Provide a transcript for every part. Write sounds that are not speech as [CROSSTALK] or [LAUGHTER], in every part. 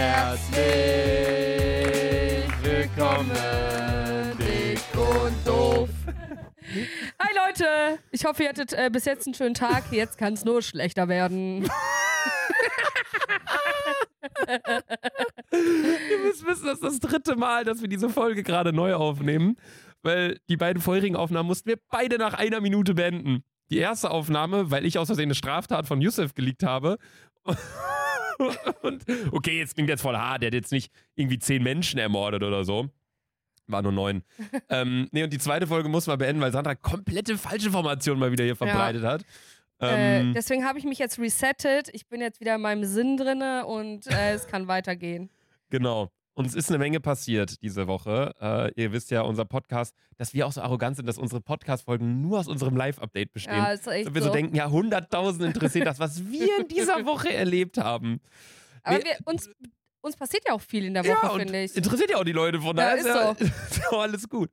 Herzlich willkommen, dick und doof. Hi Leute, ich hoffe, ihr hattet äh, bis jetzt einen schönen Tag. Jetzt kann es nur schlechter werden. Ihr müsst wissen, das ist das dritte Mal, dass wir diese Folge gerade neu aufnehmen, weil die beiden vorherigen Aufnahmen mussten wir beide nach einer Minute beenden. Die erste Aufnahme, weil ich aus Versehen eine Straftat von Yusuf geleakt habe. [LAUGHS] Und okay, jetzt klingt jetzt voll hart, der hat jetzt nicht irgendwie zehn Menschen ermordet oder so. War nur neun. [LAUGHS] ähm, nee, und die zweite Folge muss man beenden, weil Sandra komplette Falschinformationen mal wieder hier verbreitet hat. Äh, Ähm, deswegen habe ich mich jetzt resettet. Ich bin jetzt wieder in meinem Sinn drinne und äh, es kann weitergehen. [LAUGHS] Genau. Uns ist eine Menge passiert diese Woche. Äh, ihr wisst ja, unser Podcast, dass wir auch so arrogant sind, dass unsere Podcast-Folgen nur aus unserem Live-Update bestehen. Ja, ist echt Und wir so so. denken, ja, 100.000 interessiert das, was wir in dieser [LAUGHS] Woche erlebt haben. Aber Nee. wir, uns, uns passiert ja auch viel in der Woche, ja, finde ich. interessiert ja auch die Leute, von Ja, daher ist ja, ist ja [LAUGHS] alles gut.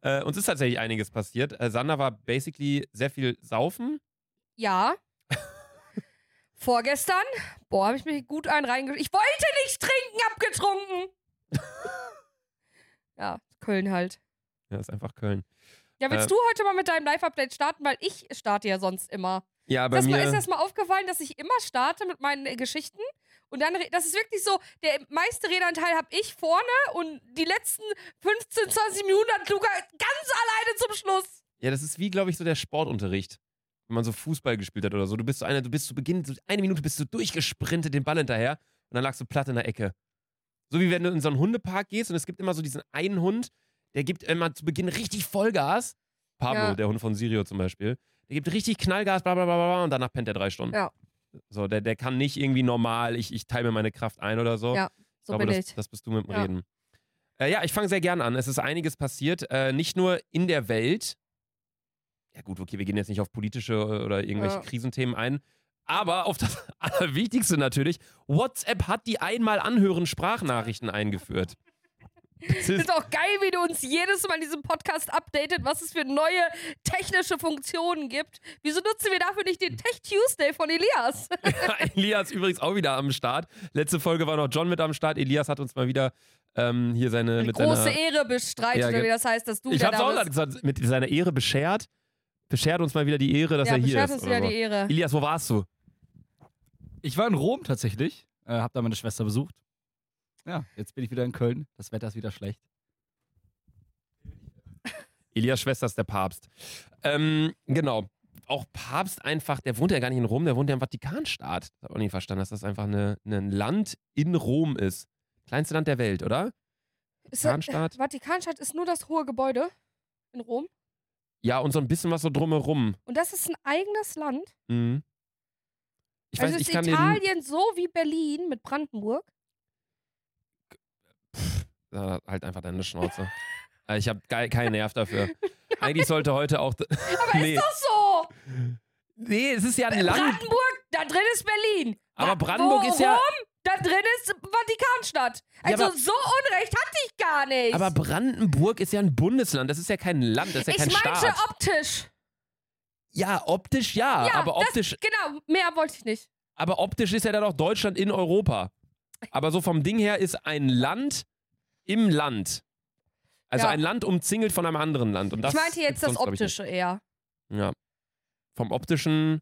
Äh, uns ist tatsächlich einiges passiert. Äh, Sander war basically sehr viel saufen. Ja. [LAUGHS] Vorgestern, boah, habe ich mich gut einen reingeschrieben. Ich wollte nicht trinken, abgetrunken. [LAUGHS] ja, Köln halt. Ja, ist einfach Köln. Ja, willst Äh, du heute mal mit deinem Live-Update starten? Weil ich starte ja sonst immer. Ja, bei Das mir. ist das mal aufgefallen, dass ich immer starte mit meinen äh, Geschichten? Und dann, das ist wirklich so, der meiste Redeanteil habe ich vorne und die letzten 15, 20 Minuten hat Luca ganz alleine zum Schluss. Ja, das ist wie, glaube ich, so der Sportunterricht. Wenn man so Fußball gespielt hat oder so. Du bist so einer, du bist zu Beginn, so eine Minute bist du durchgesprintet den Ball hinterher und dann lagst du platt in der Ecke. So wie wenn du in so einen Hundepark gehst und es gibt immer so diesen einen Hund, der gibt immer zu Beginn richtig Vollgas. Pablo, Ja. der Hund von Sirio zum Beispiel. Der gibt richtig Knallgas, bla bla bla bla und danach pennt er drei Stunden. Ja. So, der, der kann nicht irgendwie normal, ich, ich teile mir meine Kraft ein oder so. Ja, ich So glaube, bin das, ich. das bist du mit dem Ja. Reden. Äh, ja, ich fange sehr gern an. Es ist einiges passiert. Äh, nicht nur in der Welt. Ja, gut, okay, wir gehen jetzt nicht auf politische oder irgendwelche Ja. Krisenthemen ein. Aber auf das [LAUGHS] Allerwichtigste natürlich: WhatsApp hat die einmal anhören Sprachnachrichten eingeführt. Das ist, Ist auch geil, wie du uns jedes Mal in diesem Podcast updatet, was es für neue technische Funktionen gibt. Wieso nutzen wir dafür nicht den Tech Tuesday von Elias? [LAUGHS] Elias übrigens auch wieder am Start. Letzte Folge war noch John mit am Start. Elias hat uns mal wieder ähm, hier seine. Mit große seiner, Ehre bestreitet, Ja, oder wie das heißt, dass du Ich hab's auch da bist. gesagt, mit seiner Ehre beschert. Beschert uns mal wieder die Ehre, dass ja, er hier beschert ist. uns oder wieder die Ehre. Elias, wo warst du? Ich war in Rom tatsächlich, äh, hab da meine Schwester besucht. Ja, jetzt bin ich wieder in Köln. Das Wetter ist wieder schlecht. Elias Schwester ist der Papst. Ähm, genau. Auch Papst einfach, der wohnt ja gar nicht in Rom, der wohnt ja im Vatikanstaat. Das habe ich auch nicht verstanden, dass das einfach eine, ein Land in Rom ist. Kleinste Land der Welt, oder? Ist, Vatikanstaat? [LAUGHS] Vatikanstadt ist nur das hohe Gebäude in Rom. Ja, und so ein bisschen was so drumherum. Und das ist ein eigenes Land. Mhm. Ich also weiß, ich ist kann den. Italien so wie Berlin mit Brandenburg. Ja, halt einfach deine Schnauze. Äh, ich habe keinen Nerv dafür. [LAUGHS] Eigentlich sollte heute auch. Aber [LAUGHS] nee. ist doch so! nee, es ist ja ein Land. Brandenburg, da drin ist Berlin. Aber Brandenburg wo, ist ja- Rom, da drin ist Vatikanstadt. Ja, Also aber- so Unrecht hatte ich gar nicht. Aber Brandenburg ist ja ein Bundesland, das ist ja kein Land, das ist ja ich kein meinte Staat. optisch. Ja, optisch ja, Ja, aber das- optisch, Genau, mehr wollte ich nicht. aber optisch ist ja dann auch Deutschland in Europa. Aber so vom Ding her ist ein Land im Land. Also Ja. ein Land umzingelt von einem anderen Land. Und das ich meinte jetzt das sonst, Optische eher. Ja. Vom optischen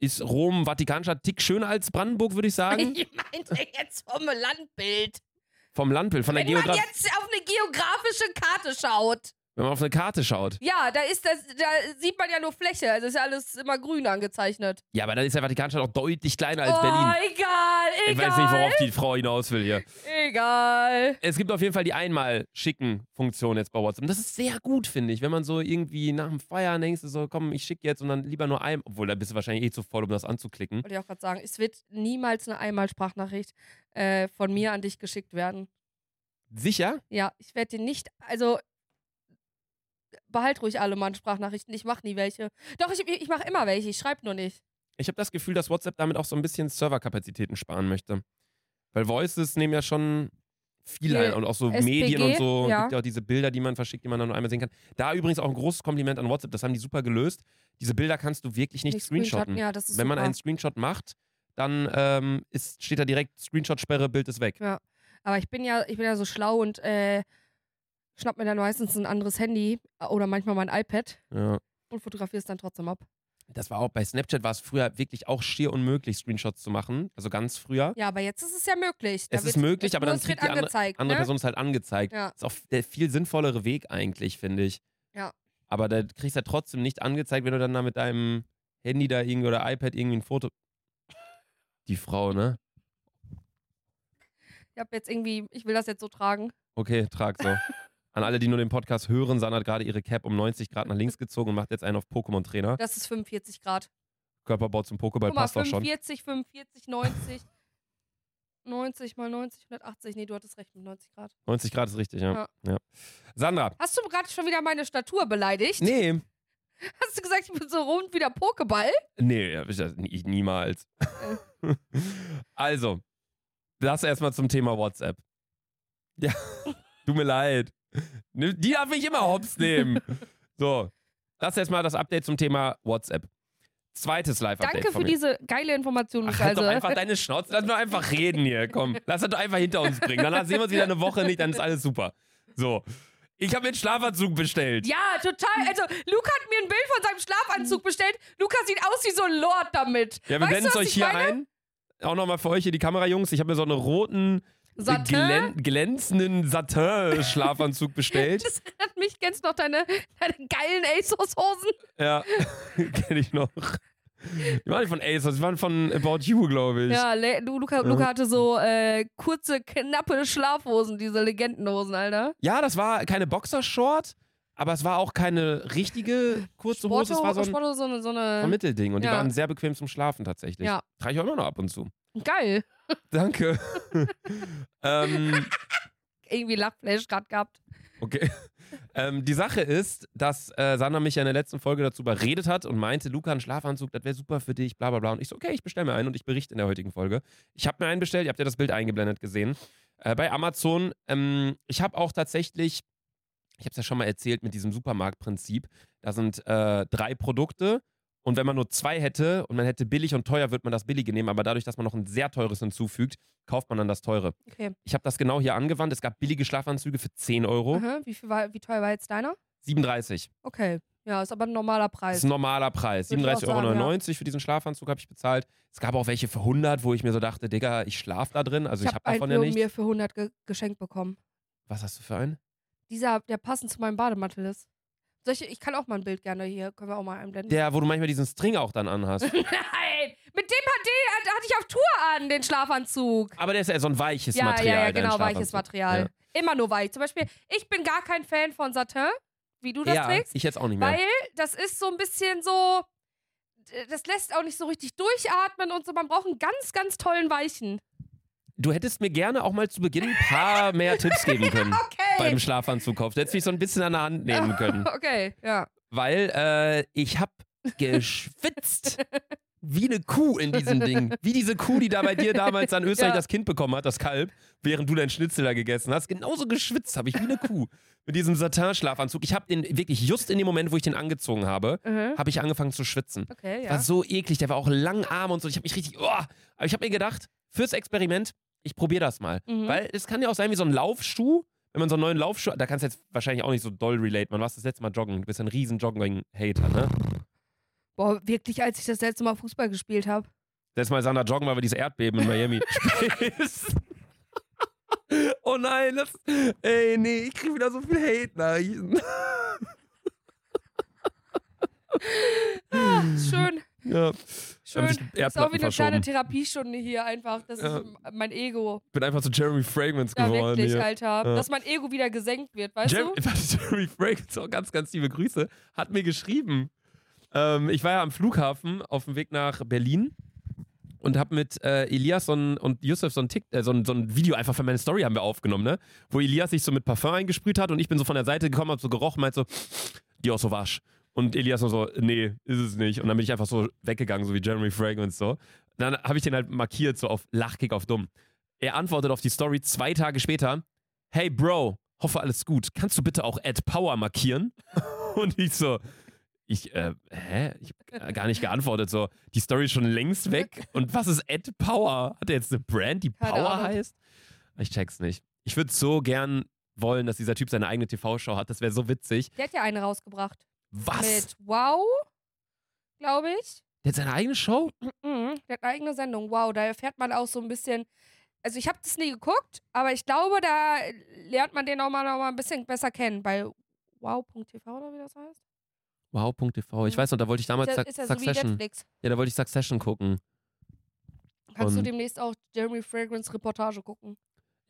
ist Rom, Vatikanstadt tick schöner als Brandenburg, würde ich sagen. [LAUGHS] Ich meinte jetzt vom Landbild. Vom Landbild, von der Wenn man Geografie. jetzt auf eine geografische Karte schaut. Wenn man auf eine Karte schaut. Ja, da ist das, da sieht man ja nur Fläche. Also ist ja alles immer grün angezeichnet. Ja, aber dann ist der Vatikanstadt auch deutlich kleiner als oh, Berlin. egal, egal. Ich weiß nicht, worauf die Frau hinaus will hier. Egal. Es gibt auf jeden Fall die einmal schicken Funktion jetzt bei WhatsApp. Und das ist sehr gut, finde ich. Wenn man so irgendwie nach dem Feiern denkst, so, komm, ich schicke jetzt und dann lieber nur ein, obwohl da bist du wahrscheinlich eh zu voll, um das anzuklicken. Wollte ich auch gerade sagen, es wird niemals eine Einmalsprachnachricht äh, von mir an dich geschickt werden. Sicher? Ja, ich werde dir nicht, also behalt ruhig alle Mann Sprachnachrichten. Ich mache nie welche. Doch, ich, ich mache immer welche. Ich schreibe nur nicht. Ich habe das Gefühl, dass WhatsApp damit auch so ein bisschen Serverkapazitäten sparen möchte. Weil Voices nehmen ja schon viel ein und auch so SPG, Medien und so. ja. Gibt ja auch diese Bilder, die man verschickt, die man dann nur einmal sehen kann. Da übrigens auch ein großes Kompliment an WhatsApp. Das haben die super gelöst. Diese Bilder kannst du wirklich nicht, Nicht screenshotten. Ja, Wenn man super. einen Screenshot macht, dann ähm, ist, steht da direkt Screenshot-Sperre, Bild ist weg. Aber ich bin ja, ich bin ja so schlau und äh, schnapp mir dann meistens ein anderes Handy äh, oder manchmal mein iPad Ja. und fotografiere es dann trotzdem ab. Das war auch bei Snapchat war es früher wirklich auch schier unmöglich, Screenshots zu machen. Also ganz früher. Ja, aber jetzt ist es ja möglich. Da Es ist möglich, aber dann es kriegt die andere- angezeigt. Andere ne? Person ist halt angezeigt. Ja. Ist auch der viel sinnvollere Weg eigentlich, finde ich. Ja. Aber da kriegst du ja trotzdem nicht angezeigt, wenn du dann da mit deinem Handy da irgendwie oder iPad irgendwie ein Foto. [LAUGHS] Die Frau, ne? Ich habe jetzt irgendwie, ich will das jetzt so tragen. Okay, trag so. An alle, die nur den Podcast hören, Sanna hat gerade ihre Cap um 90 Grad nach links gezogen und macht jetzt einen auf Pokémon-Trainer. Das ist 45 Grad. Körperbau zum Pokéball passt doch schon. 45, 45, 90. 90 mal 90, 180. Nee, du hattest recht mit 90 Grad. 90 Grad ist richtig, ja. Ja. ja. Sandra. Hast du gerade schon wieder meine Statur beleidigt? Nee. [LAUGHS] Hast du gesagt, ich bin so rund wie der Pokéball? Nee, ich- ich niemals. [LAUGHS] also, das erstmal zum Thema WhatsApp. Ja, [LAUGHS] tut mir leid. Nimm- Die darf ich immer hops nehmen. So, das erstmal das Update zum Thema WhatsApp. Zweites Live-Update. Danke für diese geile Information, Ach, halt doch einfach deine Schnauze. Lass doch einfach reden hier. Komm, lass das doch einfach hinter uns bringen. Danach sehen wir uns wieder eine Woche nicht, dann ist alles super. So, ich habe mir einen Schlafanzug bestellt. ja, total. Also, Luca hat mir ein Bild von seinem Schlafanzug bestellt. Luca sieht aus wie so ein Lord damit. Ja, wir blenden es euch hier meine? ein. Auch nochmal für euch hier die Kamera-Jungs. Ich habe mir so einen roten, Satin? glän glänzenden Satin-Schlafanzug bestellt. [LAUGHS] Das erinnert mich, kennst du noch deine, deine geilen ASOS-Hosen? ja, [LAUGHS] kenne ich noch. Die waren nicht von ASOS, die waren von About You, glaube ich. Ja, Le du, Luca, Luca hatte so äh, kurze, knappe Schlafhosen, diese Legendenhosen, Alter. Ja, das war keine Boxershort, aber es war auch keine richtige kurze Hose. Es war so ein Sporto, so eine, so so eine ein Mittelding und die Ja. waren sehr bequem zum Schlafen tatsächlich. Ja. Trage ich auch immer noch ab und zu. geil. Danke. [LAUGHS] ähm, Irgendwie Lachflash gerade gehabt. Okay. ähm, die Sache ist, dass äh, Sandra mich ja in der letzten Folge dazu überredet hat und meinte, Luca, ein Schlafanzug, das wäre super für dich, bla bla bla. Und ich so, okay, ich bestelle mir einen und ich berichte in der heutigen Folge. Ich habe mir einen bestellt, ihr habt ja das Bild eingeblendet gesehen. Äh, bei Amazon. Ähm, ich habe auch tatsächlich, ich habe es ja schon mal erzählt mit diesem Supermarktprinzip, da sind äh, drei Produkte und wenn man nur zwei hätte und man hätte billig und teuer, wird man das billige nehmen, aber dadurch, dass man noch ein sehr teures hinzufügt, kauft man dann das teure. Okay. Ich habe das genau hier angewandt. Es gab billige Schlafanzüge für 10 Euro. Aha. Wie, viel war, wie teuer war jetzt deiner? 37. Okay. Ja, ist aber ein normaler Das Preis. ist ein normaler Preis. Würde ich auch 37,99 Euro sagen, für diesen Schlafanzug habe ich bezahlt. Es gab auch welche für 100, wo ich mir so dachte, Digga, ich schlaf da drin. Also ich, ich habe habe davon einen ja nichts. mir für 100 ge geschenkt bekommen. Was hast du für einen? Dieser, der passend zu meinem Bademantel ist. Soll ich, kann auch mal ein Bild gerne hier, können wir auch mal einblenden. Der, wo du manchmal diesen String auch dann anhast. [LAUGHS] Nein! Mit dem hat den, hatte ich auf Tour an, den Schlafanzug. Aber der ist ja so ein weiches ja, Material. ja, ja, genau, weiches. Material. Immer nur weich. Zum Beispiel, ich bin gar kein Fan von Satin, wie du das Ja, ja trägst. ich jetzt auch nicht mehr. Weil das ist so ein bisschen so. Das lässt auch nicht so richtig durchatmen und so. Man braucht einen ganz, ganz tollen Weichen. Du hättest mir gerne auch mal zu Beginn ein paar [LAUGHS] mehr Tipps geben können Okay. beim Schlafanzugkauf. Du hättest mich so ein bisschen an der Hand nehmen [LAUGHS] können. Okay, ja. Weil äh, ich hab geschwitzt. [LAUGHS] Wie eine Kuh in diesem Ding. Wie diese Kuh, die da bei dir damals an Österreich Ja. das Kind bekommen hat, das Kalb, während du dein Schnitzel da gegessen hast. Genauso geschwitzt habe ich wie eine Kuh. Mit diesem Satin-Schlafanzug. Ich habe den wirklich just in dem Moment, wo ich den angezogen habe, Mhm. habe ich angefangen zu schwitzen. Okay, War ja. so eklig, der war auch langarm und so. Ich habe mich richtig. Oh, aber ich habe mir gedacht, fürs Experiment, ich probiere das mal. Mhm. Weil es kann ja auch sein wie so ein Laufschuh. Wenn man so einen neuen Laufschuh, da kannst du jetzt wahrscheinlich auch nicht so doll relate. Man warst das letzte Mal joggen. Du bist ein riesen Jogging-Hater, ne? Boah, wirklich, als ich das letzte Mal Fußball gespielt habe. Letztes Mal Sander joggen, weil wir dieses Erdbeben in Miami [LAUGHS] spielen. oh nein, das. Ey, nee, ich krieg wieder so viel Hate-Nachrichten. Ah, schön, ja. schön. Sich Ist auch wie eine kleine. Therapiestunde hier einfach. Das Ja. ist mein Ego. Ich bin einfach zu Jeremy Fragrance Ja, geworden. wirklich, hier. Alter. Ja. Dass mein Ego wieder gesenkt wird, weißt Jer du? [LAUGHS] Jeremy Fragrance, auch ganz, ganz liebe Grüße, hat mir geschrieben. Ähm, ich war ja am Flughafen auf dem Weg nach Berlin und habe mit äh, Elias so ein, und Yusuf so ein, Tick, äh, so, ein, so ein Video einfach für meine Story haben wir aufgenommen, ne? Wo Elias sich so mit Parfum eingesprüht hat und ich bin so von der Seite gekommen, hab so gerochen, meint so, Dior Sauvage. Und Elias nur so, nee, ist es nicht. Und dann bin ich einfach so weggegangen, so wie Jeremy Fragrance so. Dann habe ich den halt markiert, so auf Lachkick auf dumm. Er antwortet auf die Story zwei Tage später, hey Bro, hoffe alles gut. Kannst du bitte auch Add Power markieren? [LAUGHS] Und ich so, Ich, äh, hä? Ich hab gar nicht geantwortet. So, die Story ist schon längst weg. Und was ist Ed Power? Hat er jetzt eine Brand, die Keine Power Ahnung. heißt? Ich check's nicht. Ich würde so gern wollen, dass dieser Typ seine eigene TV-Show hat. Das wäre so witzig. Der hat ja eine rausgebracht. Was? Mit Wow, glaube ich. Der hat seine eigene Show? Mhm, der hat eine eigene Sendung. Wow, da erfährt man auch so ein bisschen. Also ich habe das nie geguckt, aber ich glaube, da lernt man den auch mal noch mal ein bisschen besser kennen bei wow.tv oder wie das heißt. Wow.tv. Ich weiß noch, da wollte ich damals Ist ja, ist ja so Succession. Netflix. ja, da wollte ich Succession gucken. Kannst du Und- demnächst auch Jeremy Fragrance Reportage gucken.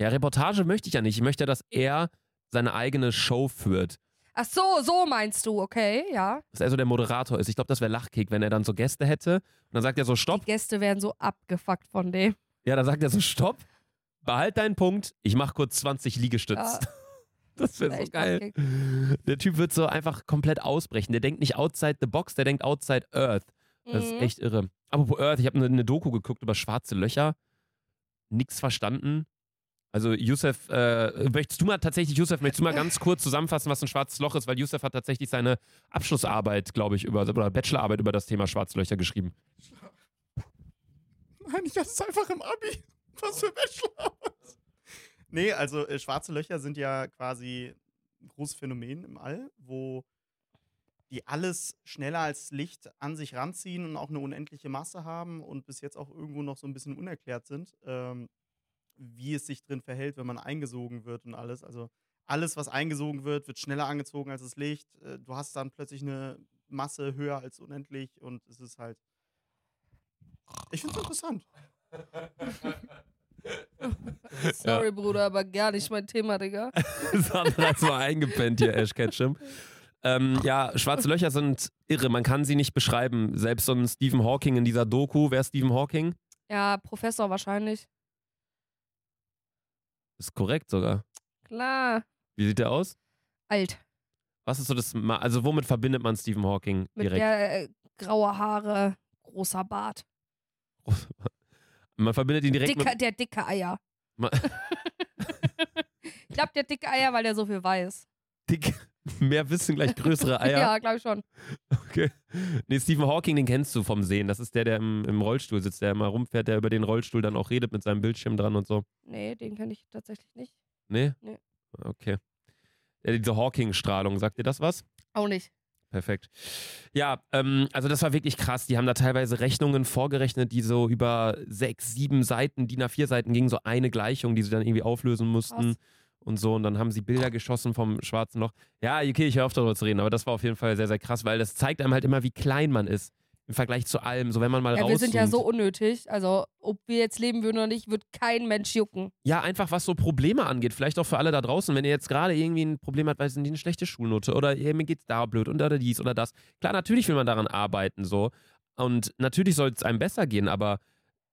Ja, Reportage möchte ich ja nicht. Ich möchte, dass er seine eigene Show führt. Ach so, so meinst du, okay, ja. Dass er so der Moderator ist. Ich glaube, das wäre Lachkick, wenn er dann so Gäste hätte. Und dann sagt er so, stopp. Die Gäste werden so abgefuckt von dem. Ja, dann sagt er so, stopp. Behalt deinen Punkt. Ich mache kurz 20 Liegestütz. Ja. [LAUGHS] Das wäre so geil. Lachkick. Der Typ wird so einfach komplett ausbrechen. Der denkt nicht outside the box, der denkt outside Earth. Das ist Mhm. echt irre. Apropos Earth, ich habe eine, eine Doku geguckt über schwarze Löcher. Nix verstanden. Also Yusuf, äh, möchtest du mal tatsächlich, Yusuf, möchtest du mal ganz kurz zusammenfassen, was ein schwarzes Loch ist? Weil Yusuf hat tatsächlich seine Abschlussarbeit, glaube ich, über, oder Bachelorarbeit über das Thema Schwarzlöcher geschrieben. Nein, ich hatte es einfach im Abi. Was für Bachelorarbeit. Nee, also äh, schwarze Löcher sind ja quasi ein großes Phänomen im All, wo die alles schneller als Licht an sich ranziehen und auch eine unendliche Masse haben und bis jetzt auch irgendwo noch so ein bisschen unerklärt sind, ähm, wie es sich drin verhält, wenn man eingesogen wird und alles. Also alles, was eingesogen wird, wird schneller angezogen als das Licht. Äh, du hast dann plötzlich eine Masse höher als unendlich und es ist halt. Ich finde es interessant. [LAUGHS] Sorry, Bruder, aber gar nicht mein Thema, Digga. Sandra hat so eingepennt hier, Ash Ketchum. Ähm, ja, schwarze Löcher sind irre. Man kann sie nicht beschreiben. Selbst so ein Stephen Hawking in dieser Doku. Wer ist Stephen Hawking? Ja, Professor wahrscheinlich. Ist korrekt sogar. Klar. Wie sieht der aus? Alt. Was ist so das, Ma- also womit verbindet man Stephen Hawking Mit direkt? der äh, graue Haare, großer Bart. [LAUGHS] Man verbindet ihn direkt Dicker, mit, der dicke Eier. Ma- [LAUGHS] ich glaube, der dicke Eier, weil der so viel weiß. dick, mehr Wissen gleich größere [LAUGHS] Eier. Ja, glaube ich schon. Okay. Nee, Stephen Hawking, den kennst du vom Sehen. Das ist der, der im, im Rollstuhl sitzt, der immer rumfährt, der über den Rollstuhl dann auch redet mit seinem Bildschirm dran und so. Nee, den kenne ich tatsächlich nicht. Nee? Nee. Okay. Ja, diese Hawking-Strahlung, sagt dir das was? Auch nicht. Perfekt. Ja, ähm, also das war wirklich krass. Die haben da teilweise Rechnungen vorgerechnet, die so über sechs, sieben Seiten, DIN A4-Seiten gingen, so eine Gleichung, die sie dann irgendwie auflösen mussten Krass. Und so. Und dann haben sie Bilder geschossen vom schwarzen Loch. Ja, okay, ich höre auf darüber zu reden, aber das war auf jeden Fall sehr, sehr krass, weil das zeigt einem halt immer, wie klein man ist im Vergleich zu allem. So, wenn man mal Ja, wir sind ja so unnötig. Also, ob wir jetzt leben würden oder nicht, wird kein Mensch jucken. Ja, einfach was so Probleme angeht. Vielleicht auch für alle da draußen, wenn ihr jetzt gerade irgendwie ein Problem habt, weil es eine schlechte Schulnote oder ey, mir geht's da blöd und oder dies oder das. Klar, natürlich will man daran arbeiten so. Und natürlich soll es einem besser gehen, aber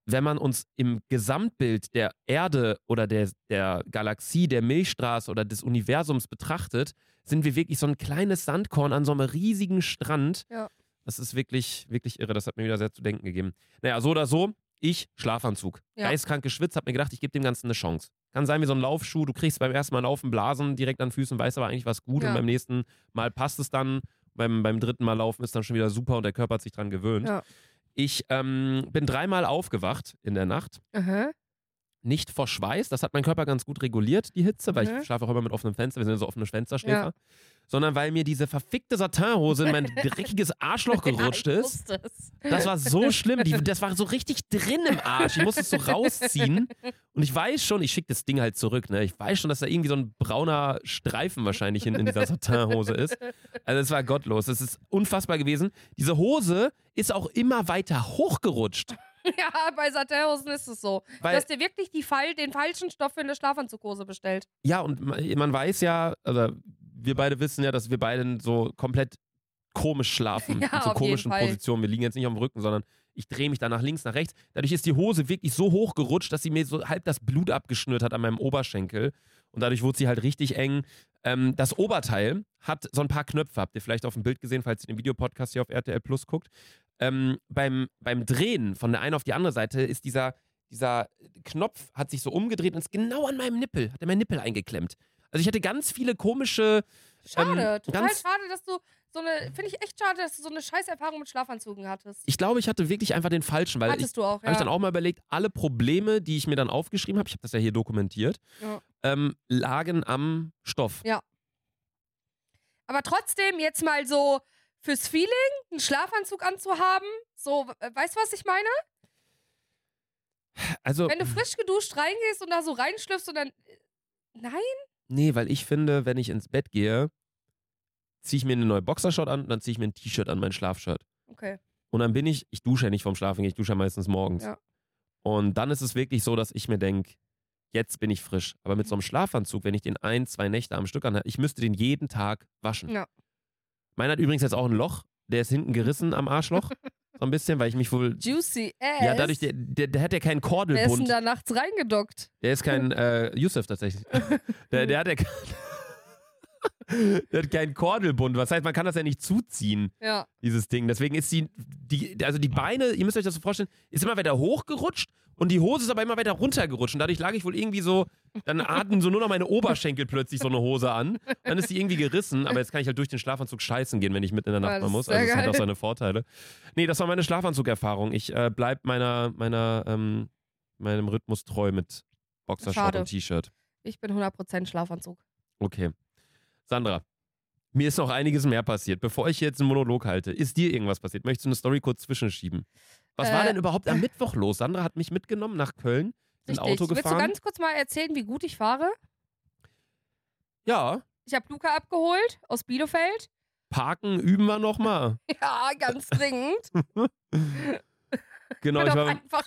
wenn man uns im Gesamtbild der Erde oder der, der Galaxie, der Milchstraße oder des Universums betrachtet, sind wir wirklich so ein kleines Sandkorn an so einem riesigen Strand. Ja. Das ist wirklich, wirklich irre. Das hat mir wieder sehr zu denken gegeben. Naja, so oder so, ich Schlafanzug. Ja. Geistkrank geschwitzt, hab mir gedacht, ich gebe dem Ganzen eine Chance. Kann sein wie so ein Laufschuh, du kriegst beim ersten Mal Laufen Blasen direkt an Füßen, weißt aber eigentlich was gut Ja. und beim nächsten Mal passt es dann. Beim, beim dritten Mal Laufen ist dann schon wieder super und der Körper hat sich dran gewöhnt. Ja. Ich ähm, bin dreimal aufgewacht in der Nacht. Aha. Nicht vor Schweiß, das hat mein Körper ganz gut reguliert, die Hitze, weil Mhm. ich schlafe auch immer mit offenem Fenster, wir sind ja so offene Fensterschläfer. Sondern weil mir diese verfickte Satinhose in mein [LAUGHS] dreckiges Arschloch gerutscht ja, ich ist. es. Das war so [LAUGHS] schlimm. Die, das war so richtig drin im Arsch. Ich musste es so rausziehen. Und ich weiß schon, ich schicke das Ding halt zurück. Ne? Ich weiß schon, dass da irgendwie so ein brauner Streifen wahrscheinlich in, in dieser Satinhose ist. Also es war gottlos. Es ist unfassbar gewesen. Diese Hose ist auch immer weiter hochgerutscht. [LAUGHS] Ja, bei Satinhosen ist es so. Du Weil, hast dir wirklich die Fall, den falschen Stoff für eine Schlafanzughose bestellt. ja, und man, weiß ja, also wir beide wissen ja, dass wir beide so komplett komisch schlafen. [LAUGHS] Ja, in so komischen. Positionen. Wir liegen jetzt nicht auf dem Rücken, sondern ich drehe mich dann nach links, nach rechts. Dadurch ist die Hose wirklich so hochgerutscht, dass sie mir so halb das Blut abgeschnürt hat an meinem Oberschenkel. Und dadurch wurde sie halt richtig eng. Ähm, das Oberteil hat so ein paar Knöpfe. Habt ihr vielleicht auf dem Bild gesehen, falls ihr den Videopodcast hier auf RTL Plus guckt. Ähm, beim, beim Drehen von der einen auf die andere Seite ist dieser, dieser Knopf hat sich so umgedreht und ist genau an meinem Nippel, hat er meinen Nippel eingeklemmt. Also ich hatte ganz viele komische. Schade, Ähm, total schade, dass du so eine, finde ich echt schade, dass du so eine Scheißerfahrung mit Schlafanzügen hattest. Ich glaube, ich hatte wirklich einfach den falschen, weil ich Hattest du auch, habe ich dann ja. auch mal überlegt, alle Probleme, die ich mir dann aufgeschrieben habe, ich habe das ja hier dokumentiert, Ja. ähm, lagen am Stoff. Aber trotzdem jetzt mal so fürs Feeling einen Schlafanzug anzuhaben, so, äh, weißt du, was ich meine? Also, Wenn du frisch geduscht reingehst und da so reinschlüpfst und dann. äh, Nein? nee, weil ich finde, wenn ich ins Bett gehe, ziehe ich mir eine neue Boxershot an und dann ziehe ich mir ein T-Shirt an, mein Schlafshirt. Okay. Und dann bin ich, ich dusche ja nicht vorm Schlafen, ich dusche ja meistens morgens. Ja. Und dann ist es wirklich so, dass ich mir denke, jetzt bin ich frisch. Aber mit so einem Schlafanzug, wenn ich den ein, zwei Nächte am Stück anhabe, ich müsste den jeden Tag waschen. Ja. Meiner hat übrigens jetzt auch ein Loch, der ist hinten gerissen am Arschloch. so ein bisschen, weil ich mich wohl. Juicy Ass. Ja, dadurch, der, der, der hat ja keinen Wer ist denn Kordelbund. da nachts reingedockt? Der ist kein äh, Yusuf tatsächlich. [LAUGHS] Der, der hat ja kein, der hat keinen Kordelbund. Was heißt, man kann das ja nicht zuziehen Ja. dieses Ding. Deswegen ist die, die, also die Beine, ihr müsst euch das so vorstellen, ist immer weiter hochgerutscht und die Hose ist aber immer weiter runtergerutscht. Und dadurch lag ich wohl irgendwie so, dann hatten so nur noch meine Oberschenkel plötzlich so eine Hose an. Dann ist die irgendwie gerissen, aber jetzt kann ich halt durch den Schlafanzug scheißen gehen, wenn ich mitten in der Nacht mal muss. Also das hat auch seine Vorteile. Nee, das war meine Schlafanzugerfahrung. Ich äh, bleib meiner, meiner, ähm, meinem Rhythmus treu mit Boxershort Schade. und T-Shirt. Ich bin 100% Schlafanzug. Okay. Sandra, mir ist noch einiges mehr passiert. Bevor ich jetzt einen Monolog halte, ist dir irgendwas passiert? Möchtest du eine Story kurz zwischenschieben? Was war Äh, denn überhaupt am Mittwoch los? Sandra hat mich mitgenommen nach Köln, Richtig. Auto Willst du gefahren. ganz kurz mal erzählen, wie gut ich fahre? ja, Ich habe Luca abgeholt aus Bielefeld. parken üben wir nochmal. [LAUGHS] Ja, ganz dringend. [LAUGHS] Genau, ich war, einfach,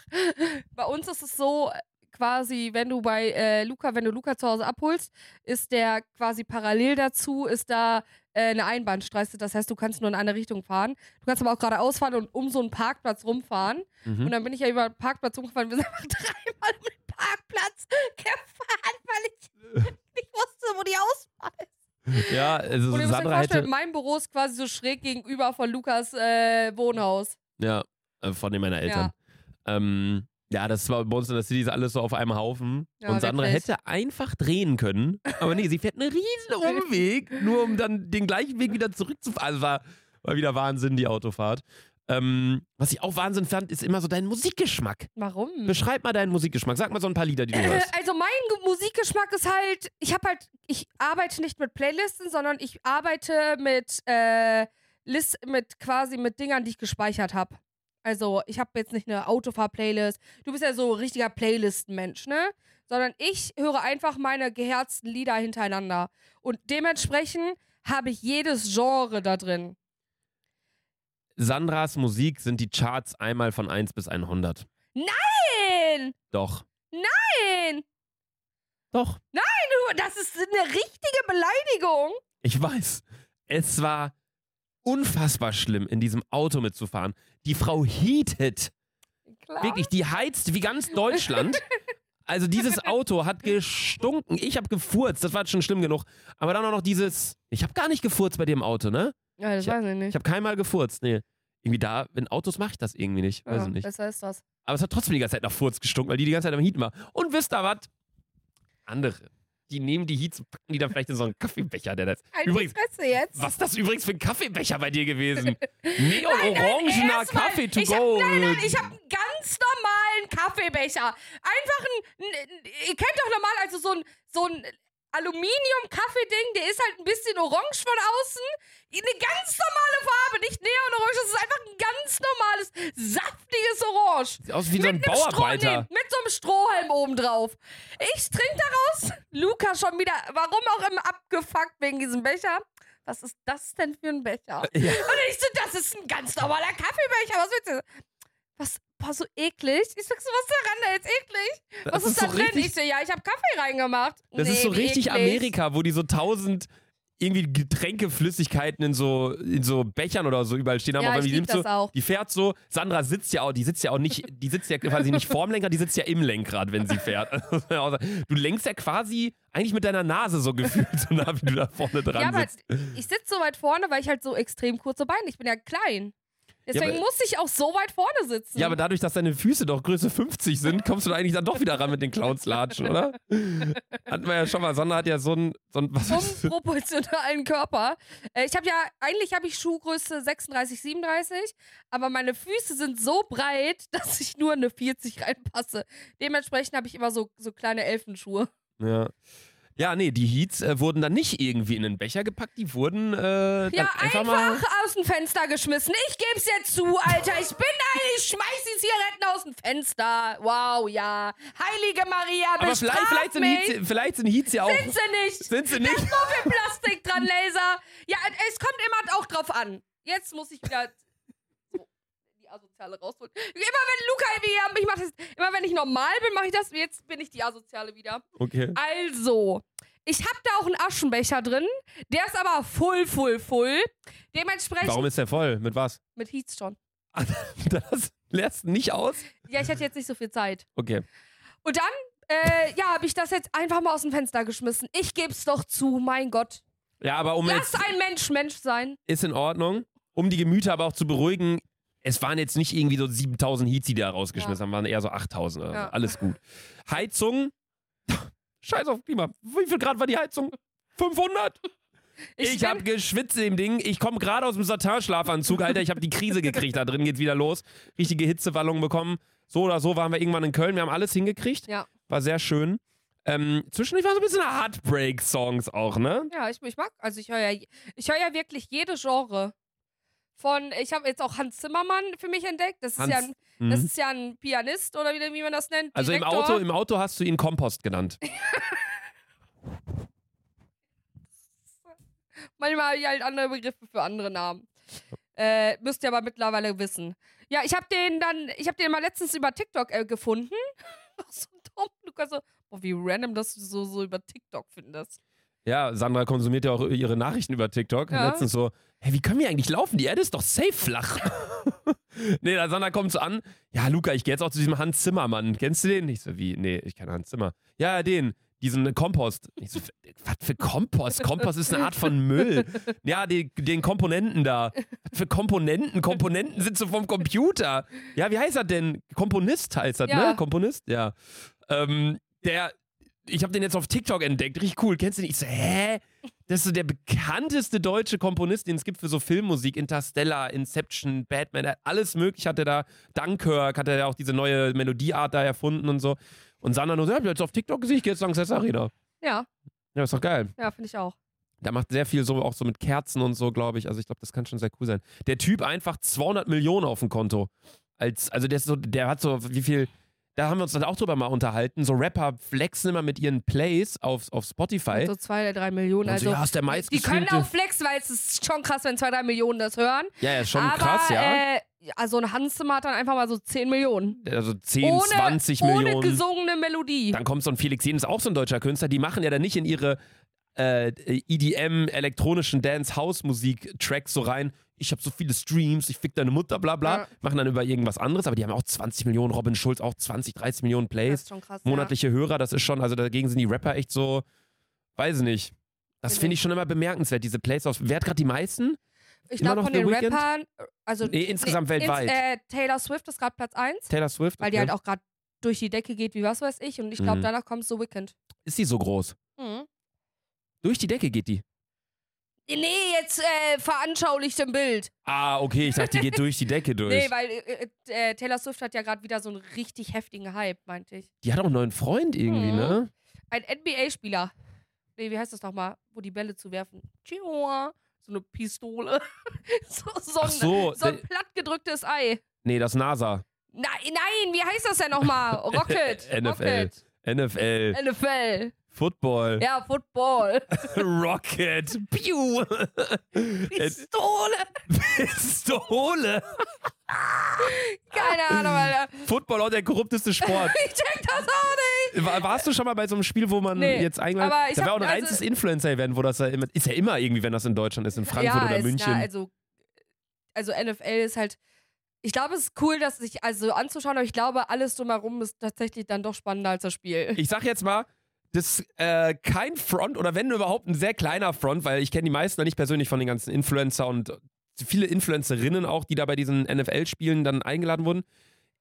bei uns ist es so, äh, quasi, wenn du bei äh, Luca, wenn du Luca zu Hause abholst, ist der quasi parallel dazu, ist da äh, eine Einbahnstraße. Das heißt, du kannst nur in eine Richtung fahren. Du kannst aber auch geradeaus fahren und um so einen Parkplatz rumfahren. Und mhm. dann bin ich ja über den Parkplatz rumgefahren. Wir sind einfach [LAUGHS] dreimal um den Parkplatz gefahren, weil ich [LAUGHS] nicht wusste, wo die Ausfahrt ist. ja, also Und ihr müsst euch vorstellen, mein Büro ist quasi so schräg gegenüber von Lukas äh, Wohnhaus. ja, äh, von den meiner Eltern. Ähm, ja, das war bei uns in der City ist alles so auf einem Haufen. Ja, und Sandra wirklich. hätte einfach drehen können. Aber nee, sie fährt einen riesen [LAUGHS] Umweg, nur um dann den gleichen Weg wieder zurückzufahren. Also war, war wieder Wahnsinn, die Autofahrt. Ähm, was ich auch Wahnsinn fand, ist immer so dein Musikgeschmack. Warum? Beschreib mal deinen Musikgeschmack. Sag mal so ein paar Lieder, die du Äh, hörst. also mein Ge- Musikgeschmack ist halt, ich habe halt, ich arbeite nicht mit Playlisten, sondern ich arbeite mit äh, List, mit quasi mit Dingern, die ich gespeichert habe. Also ich habe jetzt nicht eine Autofahr-Playlist. Du bist ja so ein richtiger Playlisten-Mensch, ne? Sondern ich höre einfach meine geherzten Lieder hintereinander. Und dementsprechend habe ich jedes Genre da drin. Sandras Musik sind die Charts einmal von 1 bis 100. Nein! Doch. Nein! Doch. Du, das ist eine richtige Beleidigung. Ich weiß. Es war unfassbar schlimm, in diesem Auto mitzufahren. Die Frau heatet. Klar. Wirklich, die heizt wie ganz Deutschland. Also dieses [LAUGHS] Auto hat gestunken. Ich habe gefurzt. Das war schon schlimm genug. Aber dann auch noch dieses. Ich habe gar nicht gefurzt bei dem Auto, ne? Ja, das Ich- weiß ich nicht. Ich habe keinmal gefurzt. Nee. Irgendwie da, in Autos mache ich das irgendwie nicht. Weiß ja, ich nicht. Besser ist das. Aber es hat trotzdem die ganze Zeit nach Furz gestunken, weil die die ganze Zeit am Heaten war. Und wisst ihr was? Andere. Die nehmen die Heats und packen die dann vielleicht in so einen Kaffeebecher. Der das. Halt Übrigens, jetzt. was ist das übrigens für ein Kaffeebecher bei dir gewesen? [LAUGHS] Nein, Neon-orangener Kaffee to ich hab, go. Nein, nein, ich habe einen ganz normalen Kaffeebecher. Einfach ein, ein, ein ihr kennt doch normal, also so ein, so ein Aluminium-Kaffeeding, der ist halt ein bisschen orange von außen. Eine ganz normale Farbe, nicht Neon-orange, das ist einfach ein ganz normales, saftiges Orange. Sieht aus wie so ein Mit einem Stroh- Bauarbeiter. nee, mit so einem Strohhalm oben drauf. Ich trinke daraus. Luca schon wieder, warum auch immer, abgefuckt wegen diesem Becher. Was ist das denn für ein Becher? Ja. Und ich so, das ist ein ganz normaler Kaffeebecher. Was willst du? Was, boah, so eklig. Ich sag so, was ist daran da jetzt eklig? Das Was ist, ist da so drin? richtig- Ich so, ja, ich habe Kaffee reingemacht. Das nee, ist so richtig eklig. Amerika, wo die so tausend irgendwie Getränkeflüssigkeiten in so, in so Bechern oder so überall stehen haben. Ja, Aber ich die nimmt so, das auch. Die fährt so, Sandra sitzt ja auch, die sitzt ja auch nicht, die sitzt ja quasi nicht vorm Lenkrad, die sitzt ja im Lenkrad, wenn sie fährt. [LAUGHS] Du lenkst ja quasi eigentlich mit deiner Nase so gefühlt, so nah wie du da vorne dran Ja, aber sitzt. ich sitze so weit vorne, weil ich halt so extrem kurze Beine. Ich bin ja klein. Deswegen aber- muss ich auch so weit vorne sitzen. Ja, aber dadurch, dass deine Füße doch Größe 50 sind, kommst du da eigentlich dann doch wieder ran mit den Clownslatschen, oder? [LAUGHS] Hatten wir ja schon mal. Sandra hat ja so ein, so was unproportionalen Körper. Äh, ich habe ja, eigentlich habe ich Schuhgröße 36, 37, aber meine Füße sind so breit, [LAUGHS] dass ich nur eine 40 reinpasse. Dementsprechend habe ich immer so, so kleine Elfenschuhe. Ja. Ja, nee, die Heats äh, wurden dann nicht irgendwie in den Becher gepackt, die wurden äh, Ja, einfach, einfach, aus dem Fenster geschmissen. Ich geb's jetzt zu, Alter. Ich bin ein, ich schmeiß die Zigaretten aus dem Fenster. Wow, ja. Heilige Maria, Aber vielleicht, vielleicht, sind mich. Heats, vielleicht sind Heats ja auch. Sind sie nicht. Sind sie Da ist nicht? nur viel Plastik dran, Laser. Ja, es kommt immer auch drauf an. Jetzt muss ich wieder die Asoziale rausholen. Immer wenn Luca wieder, ich mach das, immer wenn ich normal bin, mache ich das. Jetzt bin ich die Asoziale wieder. Okay. Also, ich habe da auch einen Aschenbecher drin. Der ist aber full, full, full. Dementsprechend Warum ist der voll? Mit was? mit Heats schon. [LAUGHS] Das lässt nicht aus? Ja, ich hatte jetzt nicht so viel Zeit. Okay. Und dann, äh, ja, habe ich das jetzt einfach mal aus dem Fenster geschmissen. Ich geb's doch zu, mein Gott. Ja, aber um Lass jetzt. ein Mensch Mensch sein. Ist in Ordnung. Um die Gemüter aber auch zu beruhigen, es waren jetzt nicht irgendwie so 7000 Heats, die da rausgeschmissen haben, waren eher so 8000. Also Ja. Alles gut. Heizung. Scheiß auf Klima. Wie viel Grad war die Heizung? 500? Ich, Ich hab geschwitzt im Ding. Ich komme gerade aus dem Satin-Schlafanzug, Alter. Ich habe die Krise gekriegt. Da drin geht's wieder los. Richtige Hitzewallung bekommen. So oder so waren wir irgendwann in Köln. Wir haben alles hingekriegt. Ja. War sehr schön. Ähm, zwischendurch war so ein bisschen Heartbreak-Songs auch, ne? Ja, ich, ich mag, also ich höre ja, ich höre ja wirklich jede Genre. Von, ich habe jetzt auch Hans Zimmermann für mich entdeckt. Das ist, Hans- ja, ein, Mhm. das ist ja ein Pianist oder wie, wie man das nennt. Also im. Auto, im Auto hast du ihn Kompost genannt. [LAUGHS] Manchmal habe ich halt andere Begriffe für andere Namen. Äh, müsst ihr aber mittlerweile wissen. Ja, ich habe den dann, ich habe den mal letztens über TikTok äh, gefunden. [LAUGHS] So dumm, Lukas, so, boah, wie random, dass du so, so über TikTok findest. Ja, Sandra konsumiert ja auch ihre Nachrichten über TikTok. Ja. Letztens so, hey, wie können wir eigentlich laufen? Die Erde ist doch safe flach. [LAUGHS] nee, da Sandra kommt so an. Ja, Luca, ich gehe jetzt auch zu diesem Hans Zimmermann. Kennst du den? Ich so, wie? Nee, ich kenne Hans Zimmer. Ja, den. Diesen Kompost. Ich so, was für Kompost? Kompost ist eine Art von Müll. Ja, die, den Komponenten da. Was für Komponenten? Komponenten sind so vom Computer. Ja, wie heißt er denn? Komponist heißt er, Ja. ne? Komponist? Ja. Ähm, der, ich habe den jetzt auf TikTok entdeckt. Richtig cool. Kennst du den? Ich so, hä? Das ist so der bekannteste deutsche Komponist, den es gibt für so Filmmusik. Interstellar, Inception, Batman, alles möglich hat er da. Dunkirk hat er ja auch diese neue Melodieart da erfunden und so. Und Sandra nur so, ja, hab ich jetzt auf TikTok gesehen, ich gehe jetzt Lanxess Arena. Ja, Ja, ist doch geil. ja, finde ich auch. Der macht sehr viel so, auch so mit Kerzen und so, glaube ich. Also ich glaube, das kann schon sehr cool sein. Der Typ einfach 200 Millionen auf dem Konto. Als, also der ist so, der hat so, wie viel, da haben wir uns dann auch drüber mal unterhalten. So Rapper flexen immer mit ihren Plays auf, auf Spotify. So zwei oder drei Millionen. Und Also, so, ja, ist der die können auch flexen, weil es ist schon krass, wenn zwei, drei Millionen das hören. Ja, ja, schon Aber, krass, ja. Äh, also ein Hans Zimmer hat dann einfach mal so 10 Millionen. also 10, ohne, 20 ohne Millionen. gesungene Melodie. Dann kommt so ein Felix Jen, ist auch so ein deutscher Künstler. Die machen ja dann nicht in ihre äh, EDM, elektronischen Dance-House-Musik-Tracks so rein. Ich habe so viele Streams, ich fick deine Mutter, bla bla. Ja. Machen dann über irgendwas anderes, aber die haben auch 20 Millionen, Robin Schulz auch 20, 30 Millionen das Plays. ist schon krass. monatliche Hörer, das ist schon, also dagegen sind die Rapper echt so, weiß ich nicht. Das Finde ich schon immer bemerkenswert, diese Plays aus. Wer hat gerade die meisten? Ja. Ich glaube von The den Weeknd? Rappern, also Nee, insgesamt weltweit. äh, Taylor Swift ist gerade Platz 1, Taylor Swift? weil die okay. halt auch gerade durch die Decke geht, wie was weiß ich. Und ich glaube, Mhm. danach kommt so Weekend. Ist die so groß? Mhm. Durch die Decke geht die. Nee, jetzt äh, veranschaulicht im Bild. Ah, okay, ich dachte, die geht durch die Decke [LAUGHS] durch. Nee, weil äh, äh, Taylor Swift hat ja gerade wieder so einen richtig heftigen Hype, meinte ich. die hat auch einen neuen Freund irgendwie, Mhm. ne? Ein NBA-Spieler. Nee, wie heißt das nochmal? Wo die Bälle zu werfen. Tschua. So eine Pistole. [LAUGHS] so, so, ein, so, so ein plattgedrücktes Ei. Nee, das ist NASA. Nein, nein, wie heißt das denn nochmal? [LAUGHS] Rocket. NFL. Rocket. NFL. NFL. Football. Ja, Football. [LAUGHS] Rocket. Piu. Pistole. Pistole. Keine Ahnung, Alter. Football auch der korrupteste Sport. [LAUGHS] Ich check das auch nicht. War- Warst du schon mal bei so einem Spiel, wo man Nee, jetzt eingeladen aber ich Da wäre auch ein also- reines Influencer-Event, wo das ja immer, ist ja immer irgendwie, wenn das in Deutschland ist, in Frankfurt ja, oder ist, München. Na, also, also NFL ist halt. Ich glaube, es ist cool, das sich also anzuschauen, aber ich glaube, alles drumherum ist tatsächlich dann doch spannender als das Spiel. ich sag jetzt mal, das äh, kein Front oder wenn überhaupt ein sehr kleiner Front, weil ich kenne die meisten nicht persönlich von den ganzen Influencer und viele Influencerinnen auch, die da bei diesen NFL-Spielen dann eingeladen wurden.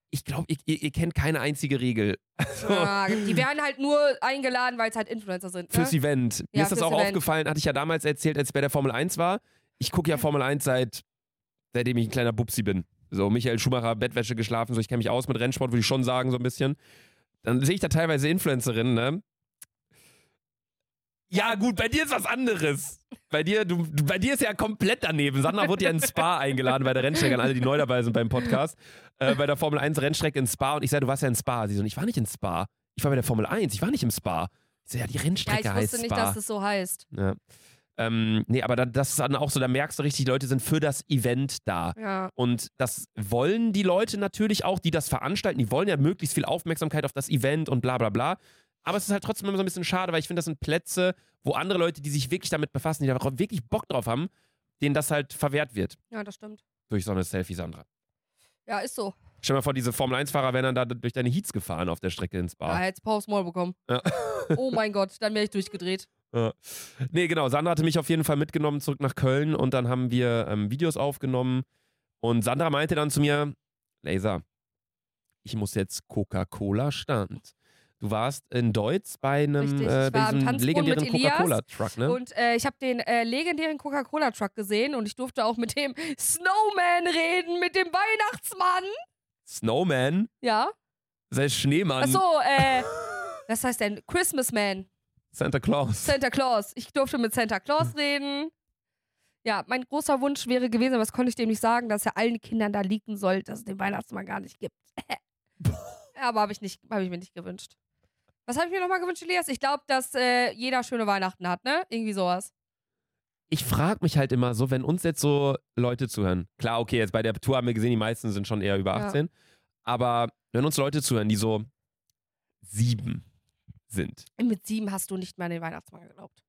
Ich glaube, ihr, ihr, kennt keine einzige Regel. [LAUGHS] Also, Ja, die werden halt nur eingeladen, weil es halt Influencer sind. Ne? Fürs Event. Mir Ja, ist das auch Event. aufgefallen, hatte ich ja damals erzählt, als ich bei der Formel 1 war. Ich gucke ja Formel 1 seit, seitdem ich ein kleiner Bubsi bin. So, Michael Schumacher, Bettwäsche geschlafen, so ich kenne mich aus mit Rennsport, würde ich schon sagen, so ein bisschen. Dann sehe ich da teilweise Influencerinnen, ne? Ja, gut, bei dir ist was anderes. Bei dir, du, bei dir ist ja komplett daneben. Sandra wurde ja in Spa [LAUGHS] eingeladen bei der Rennstrecke, an alle, die neu dabei sind beim Podcast. Äh, bei der Formel 1 Rennstrecke in Spa und ich sage, du warst ja in Spa. Sie so, ich war nicht in Spa. Ich war bei der Formel 1, ich war nicht im Spa. Ich so, ja, die Ja, Rennstrecke ich heißt wusste nicht, Spa. dass es so heißt. Ja. Ähm, nee, aber da, das ist dann auch so, da merkst du richtig, die Leute sind für das Event da. Ja. Und das wollen die Leute natürlich auch, die das veranstalten. Die wollen ja möglichst viel Aufmerksamkeit auf das Event und bla bla bla. Aber es ist halt trotzdem immer so ein bisschen schade, weil ich finde, das sind Plätze, wo andere Leute, die sich wirklich damit befassen, die da auch wirklich Bock drauf haben, denen das halt verwehrt wird. ja, das stimmt. Durch so eine Selfie-Sandra. Ja, ist so. Stell dir mal vor, diese Formel-1-Fahrer wären dann da durch deine Heats gefahren auf der Strecke ins Ja, Bar. hätte Paus Maul bekommen. Ja. [LAUGHS] Oh mein Gott, dann wäre ich durchgedreht. Ja. Nee, genau. Sandra hatte mich auf jeden Fall mitgenommen zurück nach Köln und dann haben wir ähm, Videos aufgenommen. Und Sandra meinte dann zu mir: Laser, ich muss jetzt Coca-Cola-Stand. Du warst in Deutsch bei einem Richtig, äh, bei diesem legendären Coca-Cola-Truck, ne? Und äh, ich habe den äh, legendären Coca-Cola-Truck gesehen und ich durfte auch mit dem Snowman reden, mit dem Weihnachtsmann. Snowman, Ja. sei Schneemann, Achso, äh, [LAUGHS] was heißt denn? Christmas Man. Santa Claus. Santa Claus. Ich durfte mit Santa Claus reden. Ja, mein großer Wunsch wäre gewesen, aber das konnte ich dem nicht sagen, dass er allen Kindern da liegen soll, dass es den Weihnachtsmann gar nicht gibt. [LAUGHS] aber habe ich, nicht- hab ich mir nicht gewünscht. Was habe ich mir nochmal gewünscht, Elias? Ich glaube, dass äh, jeder schöne Weihnachten hat, ne? Irgendwie sowas. Ich frage mich halt immer so, wenn uns jetzt so Leute zuhören. Klar, okay, jetzt bei der Tour haben wir gesehen, die meisten sind schon eher über Ja. 18. Aber wenn uns Leute zuhören, die so sieben sind. Mit sieben hast du nicht mehr an den Weihnachtsmann geglaubt.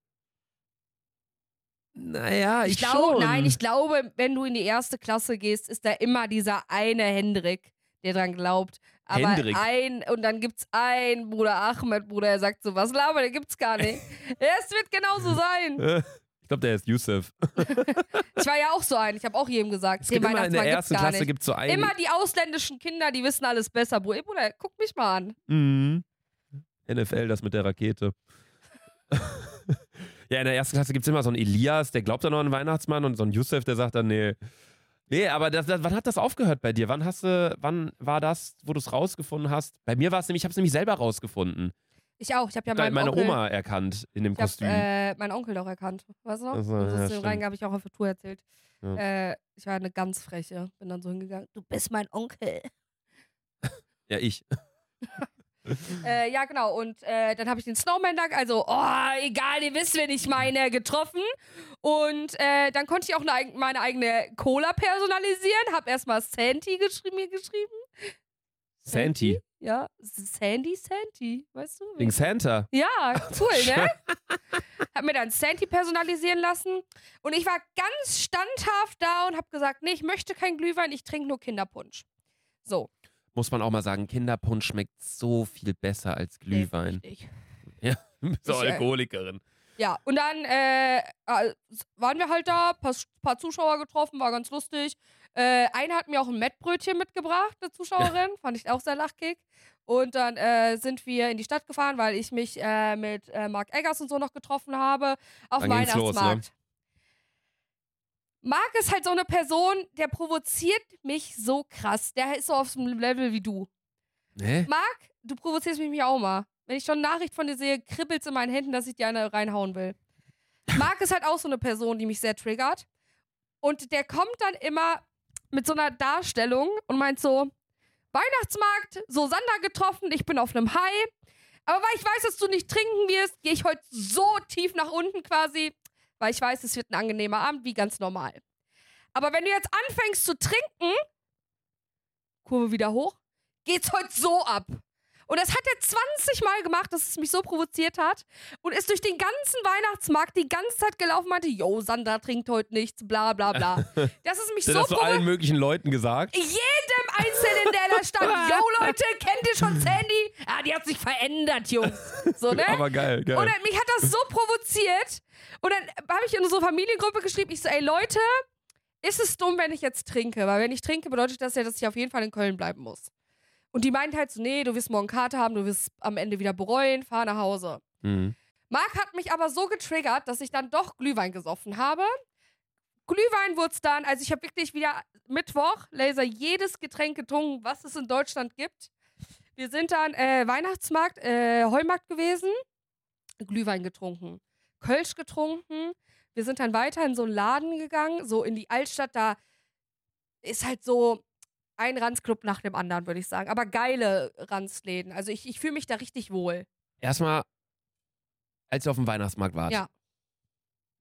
Naja, ich, glaube, schon. nein, ich glaube, wenn du in die erste Klasse gehst, ist da immer dieser eine Hendrik, der dran glaubt. Aber Hendrik? ein, und dann gibt's einen Bruder Ahmed, Bruder, der sagt so, was laber, den gibt's gar nicht. [LAUGHS] es wird genauso sein. Ich glaube, der ist Yusuf. [LAUGHS] Ich war ja auch so ein, ich habe auch jedem gesagt, Es den gibt immer in der Weihnachtsmann gibt's ersten gar Klasse gibt's so einen. Immer die ausländischen Kinder, die wissen alles besser. Bruder, ey, Bruder, guck mich mal an. Mhm. NFL, das mit der Rakete. [LAUGHS] ja, in der ersten Klasse gibt es immer so einen Elias, der glaubt dann noch an den Weihnachtsmann und so einen Yusuf, der sagt dann, nee. Nee, aber das, das, wann hat das aufgehört bei dir? Wann hast du, wann war das, wo du es rausgefunden hast? Bei mir war es nämlich, ich habe es nämlich selber rausgefunden. Ich auch, ich habe ja meinen meine Onkel, Oma erkannt in dem ich habe Kostüm. äh, meinen Onkel doch erkannt. Weißt du noch? Ach so, Und ja, das ist. Rhein habe ich auch auf der Tour erzählt. Ja. Äh, ich war eine ganz freche. Bin dann so hingegangen. Du bist mein Onkel. [LAUGHS] ja, ich. [LAUGHS] Äh, ja, genau. Und äh, dann habe ich den Snowman da, also, oh, egal, ihr wisst, wen ich meine, getroffen. Und äh, dann konnte ich auch eine, meine eigene Cola personalisieren. Hab erstmal Santi geschrieben, mir geschrieben. Santi. Ja, Sandy Santi, weißt du? Wegen Santa. Ja, cool, [LAUGHS] ne? hab mir dann Santi personalisieren lassen. Und ich war ganz standhaft da und hab gesagt, nee, ich möchte kein Glühwein, ich trinke nur Kinderpunsch. So. Muss man auch mal sagen, Kinderpunsch schmeckt so viel besser als Glühwein. Richtig. so Ich, äh, Alkoholikerin. Ja, und dann äh, äh, waren wir halt da, paar, paar Zuschauer getroffen, war ganz lustig. Äh, eine hat mir auch ein Mettbrötchen mitgebracht, eine Zuschauerin, [LAUGHS] fand ich auch sehr lachkick. Und dann äh, sind wir in die Stadt gefahren, weil ich mich äh, mit äh, Mark Eggers und so noch getroffen habe, auf ging's los, ne? Marc ist halt so eine Person, der provoziert mich so krass. Der ist so auf einem Level wie du. Hä? Marc, du provozierst mich auch mal. Wenn ich schon eine Nachricht von dir sehe, kribbelt's in meinen Händen, dass ich dir eine reinhauen will. Marc ist halt auch so eine Person, die mich sehr triggert. Und der kommt dann immer mit so einer Darstellung und meint so, Weihnachtsmarkt, so Sander getroffen, ich bin auf einem High. Aber weil ich weiß, dass du nicht trinken wirst, gehe ich heute so tief nach unten quasi, weil ich weiß, es wird ein angenehmer Abend, wie ganz normal. Aber wenn du jetzt anfängst zu trinken, Kurve wieder hoch, geht's heute so ab. Und das hat er 20 Mal gemacht, dass es mich so provoziert hat. Und ist durch den ganzen Weihnachtsmarkt die ganze Zeit gelaufen, meinte, yo, Sandra trinkt heute nichts, bla bla bla. [LAUGHS] Das ist mich so das zu allen provoziert. möglichen Leuten gesagt. Jedem Einzelnen, der da stand, [LAUGHS] yo Leute, kennt ihr schon Sandy? Ah, die hat sich verändert, Jungs. So, ne? Aber geil, geil. Und dann, mich hat das so provoziert. Und dann habe ich in unsere Familiengruppe geschrieben, ich so, ey Leute, ist es dumm, wenn ich jetzt trinke? Weil wenn ich trinke, bedeutet das ja, dass ich auf jeden Fall in Köln bleiben muss. Und die meint halt so, nee, du wirst morgen Karte haben, du wirst am Ende wieder bereuen, fahr nach Hause. Mhm. Marc hat mich aber so getriggert, dass ich dann doch Glühwein gesoffen habe. Glühwein wurde es dann, also ich habe wirklich wieder Mittwoch, Laser, jedes Getränk getrunken, was es in Deutschland gibt. Wir sind dann äh, Weihnachtsmarkt, äh, Heumarkt gewesen, Glühwein getrunken, Kölsch getrunken. Wir sind dann weiter in so einen Laden gegangen, so in die Altstadt, da ist halt so ein Ranzclub nach dem anderen, würde ich sagen. Aber geile Ranzläden. Also ich, ich fühle mich da richtig wohl. Erstmal, als ihr auf dem Weihnachtsmarkt wart. Ja.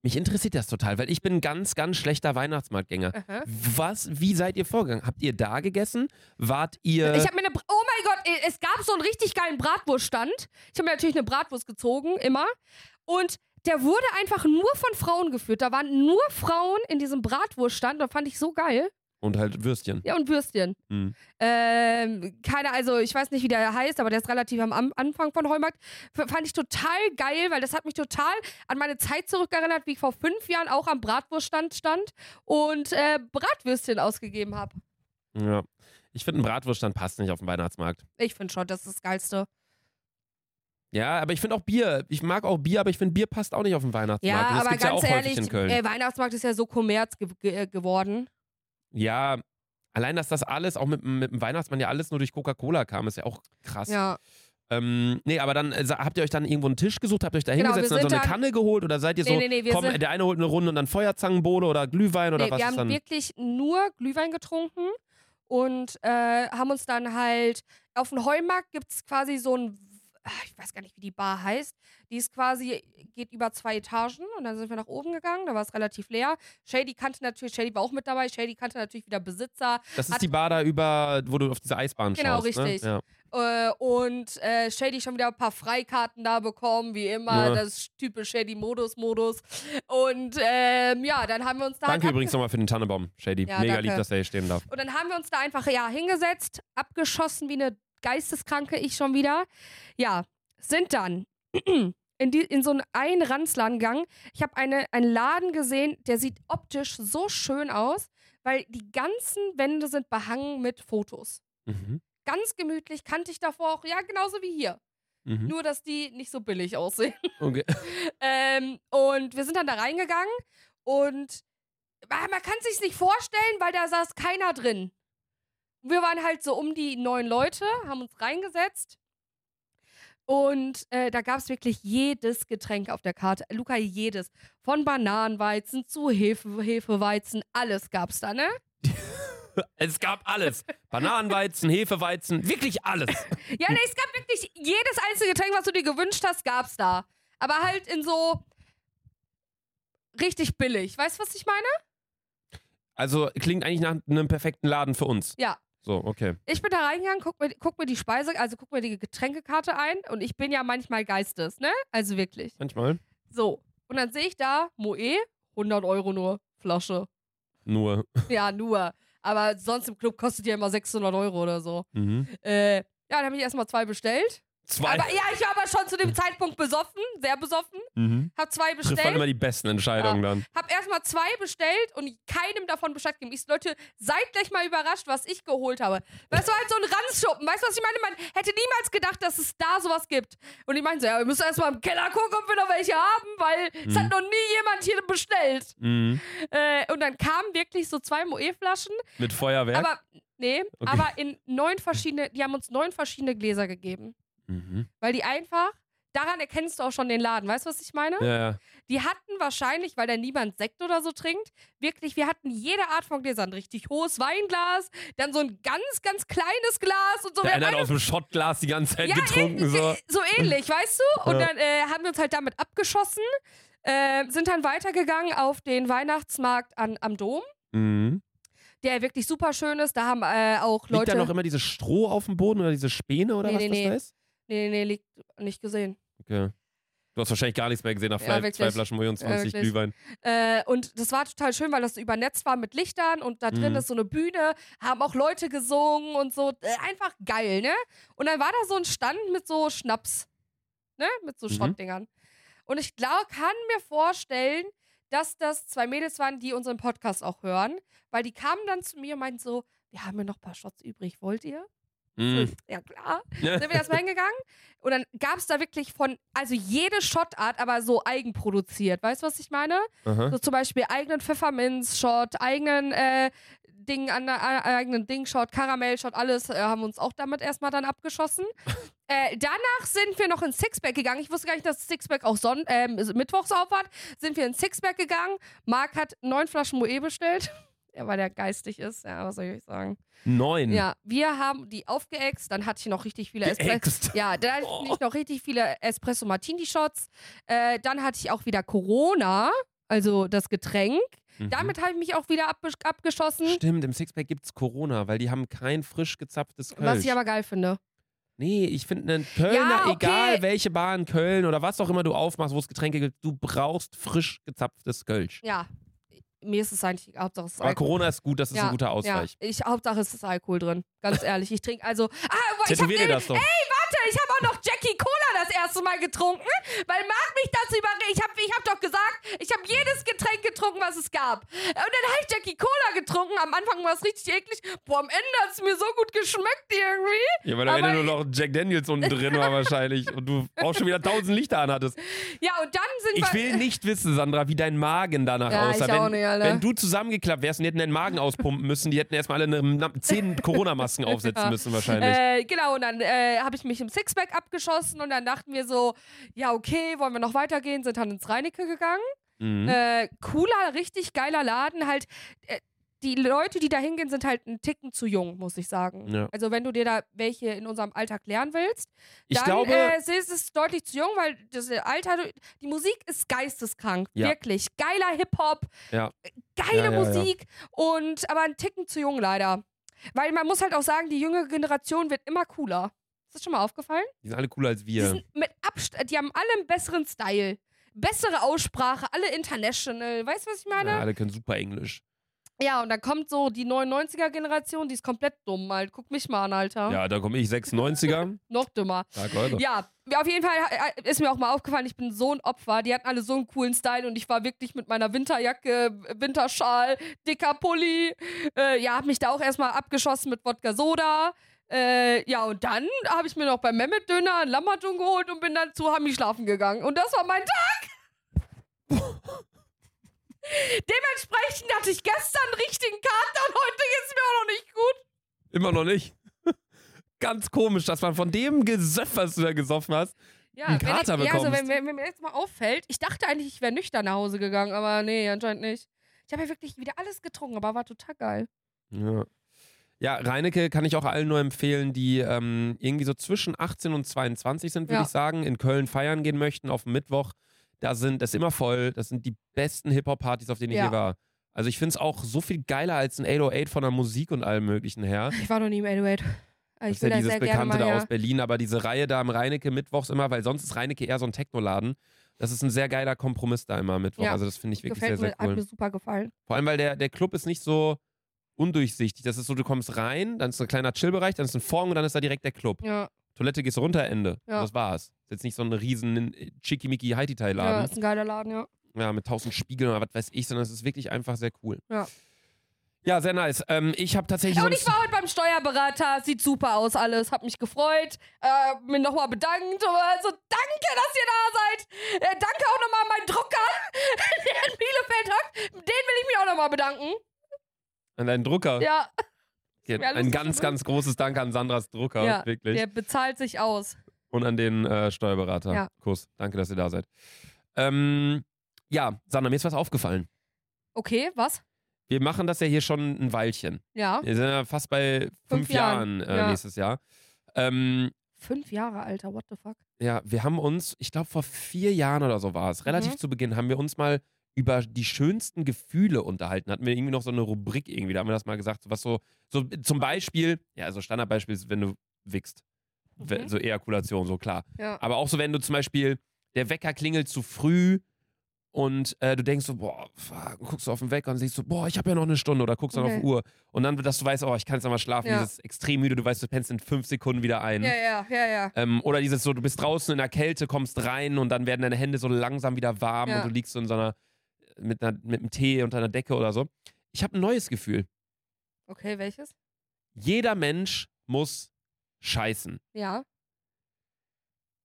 Mich interessiert das total, weil ich bin ganz, ganz schlechter Weihnachtsmarktgänger. Aha. Was, wie seid ihr vorgegangen? Habt ihr da gegessen? Wart ihr. Ich habe mir eine. Oh mein Gott, es gab so einen richtig geilen Bratwurststand. Ich habe mir natürlich eine Bratwurst gezogen, immer. Und der wurde einfach nur von Frauen geführt. Da waren nur Frauen in diesem Bratwurststand. Da fand ich so geil. Und halt Würstchen. Ja, und Würstchen. Mhm. Ähm, keine, also ich weiß nicht, wie der heißt, aber der ist relativ am Anfang von Heumarkt. F fand ich total geil, weil das hat mich total an meine Zeit zurückerinnert, wie ich vor fünf Jahren auch am Bratwurststand stand und äh, Bratwürstchen ausgegeben habe. Ja. Ich finde, ein Bratwurststand passt nicht auf den Weihnachtsmarkt. Ich finde schon, das ist das Geilste. Ja, aber ich finde auch Bier. Ich mag auch Bier, aber ich finde, Bier passt auch nicht auf den Weihnachtsmarkt. Ja, das aber gibt's ja ganz auch ehrlich, in Köln. äh, Weihnachtsmarkt ist ja so kommerz ge ge geworden. Ja, allein, dass das alles, auch mit, mit dem Weihnachtsmann ja alles nur durch Coca-Cola kam, ist ja auch krass. Ja. Ähm, nee, aber dann äh, habt ihr euch dann irgendwo einen Tisch gesucht, habt ihr euch da Genau, hingesetzt wir und dann so eine dann- Kanne geholt oder seid ihr Nee, so, nee, nee, wir komm, der eine holt eine Runde und dann Feuerzangenbowle oder Glühwein oder Nee, was wir ist haben dann? wirklich nur Glühwein getrunken und äh, haben uns dann halt auf dem Heumarkt gibt es quasi so ein, ah, ich weiß gar nicht, wie die Bar heißt. Die ist quasi, geht über zwei Etagen und dann sind wir nach oben gegangen, da war es relativ leer. Shady kannte natürlich, Shady war auch mit dabei, Shady kannte natürlich wieder Besitzer. Das ist die Bar da über, wo du auf diese Eisbahn Genau, schaust. richtig. Ne? Äh, und äh, Shady schon wieder ein paar Freikarten da bekommen, wie immer, Ja. das typisch Shady-Modus-Modus. Und ähm, ja, dann haben wir uns da Ja. halt Danke abge- übrigens nochmal für den Tannenbaum, Shady. Ja, Mega danke. lieb, dass der hier stehen darf. Und dann haben wir uns da einfach ja hingesetzt, abgeschossen wie eine Geisteskranke, ich schon wieder. Ja, sind dann [CLEARS THROAT] in, die, in so einen Ranzladen gegangen. Ich habe eine, einen Laden gesehen, der sieht optisch so schön aus, weil die ganzen Wände sind behangen mit Fotos. Mhm. Ganz gemütlich, kannte ich davor auch, ja, genauso wie hier. Mhm. Nur, dass die nicht so billig aussehen. [LAUGHS] Okay. Ähm, und wir sind dann da reingegangen und ah, man kann sich's nicht vorstellen, weil da saß keiner drin. Wir waren halt so um die neun Leute, haben uns reingesetzt. Und äh, da gab es wirklich jedes Getränk auf der Karte. Luca, jedes. Von Bananenweizen zu Hefe, Hefeweizen, alles gab's da, ne? [LAUGHS] Es gab alles. Bananenweizen, Hefeweizen, wirklich alles. [LAUGHS] Ja, ne, es gab wirklich jedes einzelne Getränk, was du dir gewünscht hast, gab's da. Aber halt in so richtig billig. Weißt du, was ich meine? Also klingt eigentlich nach einem perfekten Laden für uns. Ja. So, okay. Ich bin da reingegangen, guck mir, guck mir die Speise, also guck mir die Getränkekarte ein und ich bin ja manchmal Geistes, ne? Also wirklich. Manchmal. So. Und dann sehe ich da, Moe, 100 Euro nur, Flasche. Nur. [LAUGHS] Ja, nur. Aber sonst im Club kostet ja immer 600 Euro oder so. Mhm. Äh, ja, dann habe ich erstmal zwei bestellt. Zwei. Aber ja, ich war aber schon zu dem Zeitpunkt besoffen, sehr besoffen. mhm. Hab zwei Trifft man bestellt. immer die besten Entscheidungen dann. Hab erstmal zwei bestellt und keinem davon Bescheid gegeben. Ich Leute, seid gleich mal überrascht, was ich geholt habe. Weil es war halt so ein Ranzschuppen. Weißt du, was ich meine? Man hätte niemals gedacht, dass es da sowas gibt. Und die meinten so, ja, wir müssen erstmal im Keller gucken, ob wir noch welche haben, weil es Mhm. hat noch nie jemand hier bestellt. Mhm. Äh, und dann kamen wirklich so zwei Moe-Flaschen. Mit Feuerwerk. Aber, nee, Okay. aber in neun verschiedene, die haben uns neun verschiedene Gläser gegeben. Mhm. Weil die einfach, daran erkennst du auch schon den Laden. Weißt du, was ich meine? Ja. Die hatten wahrscheinlich, weil da niemand Sekt oder so trinkt, wirklich, wir hatten jede Art von Gläsern. Richtig hohes Weinglas, dann so ein ganz, ganz kleines Glas und so. Der eine hat aus dem Schottglas die ganze Zeit Ja, getrunken. So. äh, so ähnlich, weißt du? Und Ja. dann äh, haben wir uns halt damit abgeschossen, äh, sind dann weitergegangen auf den Weihnachtsmarkt an, am Dom, Mhm. der wirklich super schön ist. Da haben äh, auch Liegt Leute. da noch immer dieses Stroh auf dem Boden oder diese Späne oder Nee, was nee, das nee. da ist? Nee, nee, liegt nicht gesehen. Okay. Du hast wahrscheinlich gar nichts mehr gesehen nach Ja, zwei, wirklich. zwei Flaschen Moe und 20 wirklich. Glühwein. Äh, und das war total schön, weil das so übernetzt war mit Lichtern und da drin Mhm. ist so eine Bühne, haben auch Leute gesungen und so. Äh, einfach geil, ne? Und dann war da so ein Stand mit so Schnaps, ne? Mit so Mhm. Schrottdingern. Und ich glaube, kann mir vorstellen, dass das zwei Mädels waren, die unseren Podcast auch hören, weil die kamen dann zu mir und meinten so, wir haben ja noch ein paar Shots übrig, wollt ihr? Mm. Ja, klar. [LAUGHS] Sind wir erstmal hingegangen und dann gab es da wirklich von, also jede Shotart, aber so eigenproduziert. Weißt du, was ich meine? Aha. So zum Beispiel eigenen Pfefferminz-Shot, eigenen äh, Ding, an, äh, eigenen Ding-Shot, Karamell-Shot, alles äh, haben wir uns auch damit erstmal dann abgeschossen. [LAUGHS] äh, danach sind wir noch ins Sixpack gegangen. Ich wusste gar nicht, dass Sixpack auch Son ähm, Mittwochs auf hat. Sind wir ins Sixpack gegangen. Marc hat neun Flaschen Moe bestellt. Ja, weil der geistig ist. Ja, was soll ich sagen? Neun. Ja, wir haben die aufgeext. Dann hatte ich noch richtig viele Espresso. Ja, dann hatte Oh. ich noch richtig viele Espresso Martini Shots. Äh, dann hatte ich auch wieder Corona, also das Getränk. Mhm. Damit habe ich mich auch wieder abbe- abgeschossen. Stimmt, im Sixpack gibt's Corona, weil die haben kein frisch gezapftes Kölsch. Was ich aber geil finde. Nee, ich finde einen Kölner, Ja, okay. egal welche Bar in Köln oder was auch immer du aufmachst, wo es Getränke gibt, du brauchst frisch gezapftes Kölsch. Ja. Mir ist es eigentlich, Hauptsache es ist Aber Alkohol. Corona ist gut, das ist ja, ein guter Ausgleich. Ja, ich, Hauptsache es ist Alkohol drin. Ganz ehrlich. Ich trinke also. Ah, ich dir das doch. Warte, ich habe auch noch Jackie Cola das erste Mal getrunken, weil Marc mich dazu überredet. Ich habe ich hab doch gesagt, ich habe jedes Getränk getrunken, was es gab. Und dann habe ich Jackie Cola getrunken. Am Anfang war es richtig eklig. Boah, am Ende hat es mir so gut geschmeckt irgendwie. Ja, weil am Ende nur noch Jack Daniels unten drin war wahrscheinlich und du auch schon wieder tausend Lichter anhattest. Ja, und dann sind Ich wir. will nicht wissen, Sandra, wie dein Magen danach Ja, aussah. ich wenn, nicht, wenn du zusammengeklappt wärst und die hätten deinen Magen auspumpen müssen, die hätten erstmal alle eine, zehn Corona-Masken [LAUGHS] aufsetzen Ja. müssen wahrscheinlich. Äh, genau, und dann äh, habe ich mich im Sixpack abgeschossen und dann dachten wir so, ja, okay, wollen wir noch weitergehen? Sind dann ins Reinecke gegangen. mhm. Äh, cooler, richtig geiler Laden. Halt, äh, die Leute, die da hingehen, sind halt einen Ticken zu jung, muss ich sagen. Ja. Also, wenn du dir da welche in unserem Alltag lernen willst, ich dann glaube, äh, ist es deutlich zu jung, weil das Alter, die Musik ist geisteskrank. Ja. Wirklich. Geiler Hip-Hop, Ja. geile. Musik und aber ein Ticken zu jung leider. Weil man muss halt auch sagen, die jüngere Generation wird immer cooler. Ist das schon mal aufgefallen? die sind alle cooler als Die wir. sind mit Abstand, die haben alle einen besseren Style. Bessere Aussprache, alle international. Weißt du, was ich meine? Ja, alle können super Englisch. Ja, und dann kommt so die 99er-Generation, die ist komplett dumm, halt. Guck mich mal an, Alter. Ja, da komme ich 96er. [LAUGHS] Noch dümmer. Leute. Ja, auf jeden Fall ist mir auch mal aufgefallen, ich bin so ein Opfer. Die hatten alle so einen coolen Style und ich war wirklich mit meiner Winterjacke, Winterschal, dicker Pulli. Äh, ja, hab mich da auch erstmal abgeschossen mit Wodka Soda. Äh, ja, und dann habe ich mir noch beim Mehmet Döner ein Lammertun geholt und bin dann zu Hami schlafen gegangen. Und das war mein Tag. [LAUGHS] Dementsprechend hatte ich gestern einen richtigen Kater und heute geht's mir auch noch nicht gut. Immer noch nicht. [LAUGHS] Ganz komisch, dass man von dem Gesöff, was du da gesoffen hast, Ja, einen wenn Kater ich, ja, also bekommst. wenn, wenn, wenn mir jetzt mal auffällt, ich dachte eigentlich, ich wäre nüchtern nach Hause gegangen, aber nee, anscheinend nicht. Ich habe ja wirklich wieder alles getrunken, aber war total geil. Ja. Ja, Reinecke kann ich auch allen nur empfehlen, die ähm, irgendwie so zwischen 18 und 22 sind, würde Ja. ich sagen, in Köln feiern gehen möchten auf Mittwoch. Da sind, das ist immer voll, das sind die besten Hip-Hop-Partys, auf denen ich Ja. je war. Also ich finde es auch so viel geiler als ein 808 von der Musik und allem möglichen her. [LAUGHS] Ich war noch nie im 808. Das Ich ist will ja dieses sehr Bekannte da aus Berlin, aber diese Reihe da am Reinecke mittwochs immer, weil sonst ist Reinecke eher so ein Technoladen. Das ist ein sehr geiler Kompromiss da immer am Mittwoch. Ja. Also das finde ich wirklich Gefällt sehr, mir, sehr hat cool. mir super gefallen. Vor allem, weil der, der Club ist nicht so undurchsichtig. Das ist so, du kommst rein, dann ist ein kleiner Chillbereich, dann ist ein Vorhang und dann ist da direkt der Club. Ja, Toilette gehst runter, Ende. Ja. Und das war's. Ist jetzt nicht so ein riesen äh, Chickimicki ja, Haiti-Tai-Laden. ist ein geiler Laden, ja. Ja. mit tausend Spiegeln oder was weiß ich, sondern es ist wirklich einfach sehr cool. Ja. Ja, sehr nice. Ähm, ich habe tatsächlich Und ich war heute beim Steuerberater, sieht super aus alles, hab mich gefreut, äh, mir nochmal bedankt. Also danke, dass ihr da seid. Äh, danke auch nochmal an meinen Drucker, [LAUGHS] der in Bielefeld hockt. Den will ich mich auch nochmal bedanken. An deinen Drucker. Ja, wär ein ganz, ganz großes Dank an Sandras Drucker, Ja, wirklich. der bezahlt sich aus. Und an den äh, Steuerberater. Ja. Kuss. Danke, dass ihr da seid. Ähm, ja, Sandra, mir ist was aufgefallen. Okay, was? Wir machen das ja hier schon ein Weilchen. Ja. Wir sind ja fast bei fünf, Fünf Jahren, Jahren, äh, ja. nächstes Jahr. Ähm, Fünf Jahre, Alter, what the fuck? ja, wir haben uns, ich glaube vor vier Jahren oder so war es, relativ Mhm. zu Beginn, haben wir uns mal über die schönsten Gefühle unterhalten. Hatten wir irgendwie noch so eine Rubrik irgendwie, da haben wir das mal gesagt, was so, so zum Beispiel, ja, also Standardbeispiel ist, wenn du wickst. Mhm. So Ejakulation, so klar. Ja. Aber auch so, wenn du zum Beispiel, der Wecker klingelt zu früh und äh, du denkst so, boah, fuck, guckst du auf den Wecker und siehst so, boah, ich habe ja noch eine Stunde oder guckst dann auf Okay. die Uhr. Und dann, dass du weißt, oh, ich kann jetzt noch mal schlafen, Ja. dieses extrem müde, du weißt, du pennst in fünf Sekunden wieder ein. Ja, ja, ja, ja. Ähm, oder dieses so, du bist draußen in der Kälte, kommst rein und dann werden deine Hände so langsam wieder warm Ja. und du liegst so in so einer mit, einer, mit einem Tee unter einer Decke oder so. Ich habe ein neues Gefühl. Okay, welches? Jeder Mensch muss scheißen. Ja.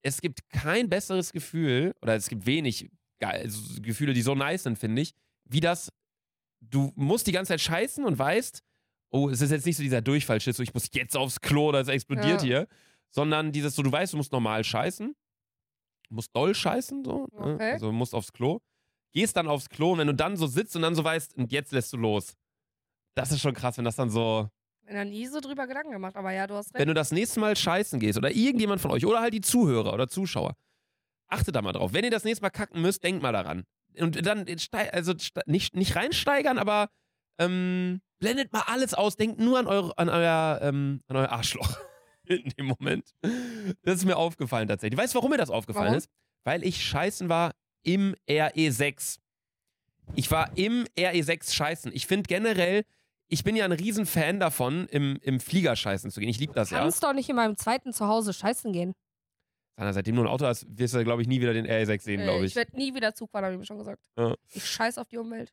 Es gibt kein besseres Gefühl, oder es gibt wenig also Gefühle, die so nice sind, finde ich, wie das, du musst die ganze Zeit scheißen und weißt, oh, es ist jetzt nicht so dieser Durchfallschiss, so ich muss jetzt aufs Klo oder es explodiert Ja. hier, sondern dieses so, du weißt, du musst normal scheißen, du musst doll scheißen, so, ne? Okay. also du musst aufs Klo, gehst dann aufs Klo und wenn du dann so sitzt und dann so weißt, und jetzt lässt du los. Das ist schon krass, wenn das dann so, Mir da nie so drüber Gedanken gemacht, aber ja, du hast recht. wenn du das nächste Mal scheißen gehst oder irgendjemand von euch oder halt die Zuhörer oder Zuschauer, achtet da mal drauf. Wenn ihr das nächste Mal kacken müsst, denkt mal daran. Und dann also nicht, nicht reinsteigern, aber ähm, blendet mal alles aus. Denkt nur an, eure, an, euer, ähm, an euer Arschloch [LAUGHS] in dem Moment. Das ist mir aufgefallen tatsächlich. Weißt du, warum mir das aufgefallen Warum? ist? Weil ich scheißen war im RE6. Ich war im RE6 scheißen. Ich finde generell, ich bin ja ein Riesenfan davon, im, im Flieger scheißen zu gehen. Ich liebe das ja. kannst doch nicht in meinem zweiten Zuhause scheißen gehen. Sanna, seitdem du ein Auto hast, wirst du, glaube ich, nie wieder den RE6 sehen, Äh, glaube ich ich. werde nie wieder Zug fahren, habe ich mir schon gesagt. Ja. Ich scheiß auf die Umwelt.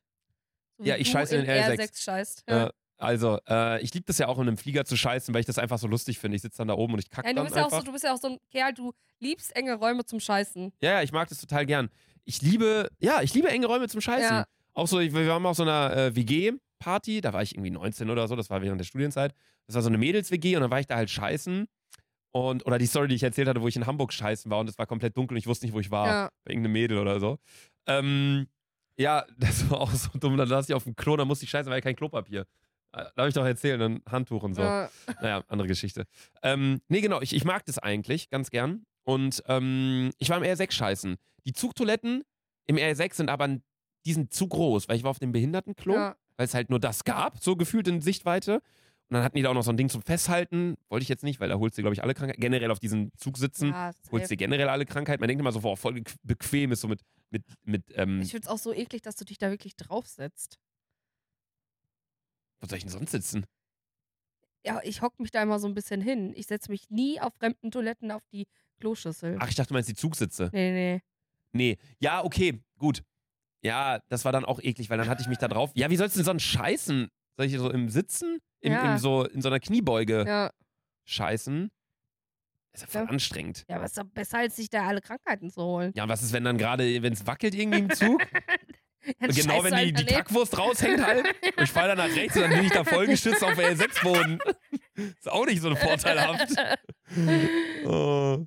So Ja, ich du scheiße in den R6. R6 scheißt. Ja. Ja. Also, äh, ich liebe das ja auch, in einem Flieger zu scheißen, weil ich das einfach so lustig finde. Ich sitze dann da oben und ich kacke Nein, du dann bist, ja auch so, du bist ja auch so ein Kerl, du liebst enge Räume zum Scheißen. ja, ja, ich mag das total gern. Ich liebe, ja, ich liebe enge Räume zum Scheißen. Ja. Auch so, ich, wir waren mal auf so einer äh, WG-Party, da war ich irgendwie 19 oder so, das war während der Studienzeit. Das war so eine Mädels-WG und dann war ich da halt scheißen. Und, oder die Story, die ich erzählt hatte, wo ich in Hamburg scheißen war und es war komplett dunkel und ich wusste nicht, wo ich war. Ja. Bei irgendeinem Mädel oder so. Ähm, ja, [LAUGHS] das war auch so dumm. Dann saß ich auf dem Klo, dann musste ich scheißen, weil kein Klopapier. Äh, Darf ich doch erzählen, ein Handtuch und so. Ja. Naja, andere Geschichte. Ähm, nee, genau, ich, ich mag das eigentlich ganz gern. Und ähm, ich war im R6 scheißen. Die Zugtoiletten im R6 sind aber, die sind zu groß, weil ich war auf dem Behindertenklo, Ja. weil es halt nur das gab, so gefühlt in Sichtweite. Und dann hatten die da auch noch so ein Ding zum Festhalten. Wollte ich jetzt nicht, weil da holst du, glaube ich, alle Krankheiten. Generell auf diesen Zug sitzen, Ja, holst dir generell alle Krankheiten. Man denkt immer so, boah, voll bequ- bequem ist so mit, mit, mit, ähm, Ich finde es auch so eklig, dass du dich da wirklich draufsetzt. wo soll ich denn sonst sitzen? Ja, ich hock mich da immer so ein bisschen hin. Ich setze mich nie auf fremden Toiletten auf die Kloschüssel. Ach, ich dachte, du meinst die Zugsitze. Nee, nee. Nee, ja, okay, gut. Ja, das war dann auch eklig, weil dann hatte ich mich da drauf. Ja, wie sollst du denn sonst scheißen? Soll ich so im Sitzen? Im, Ja. im so, in so einer Kniebeuge Ja. scheißen? Ist ja voll anstrengend. ja, aber ist doch besser, als sich da alle Krankheiten zu holen. Ja, und was ist, wenn dann gerade, wenn es wackelt irgendwie im Zug? [LAUGHS] Und genau, wenn die, halt die. Kackwurst raushängt halt und ich falle dann nach rechts und dann bin ich da vollgeschützt auf der L6-Boden. [LAUGHS] Ist auch nicht so vorteilhaft. [LAUGHS] Oh.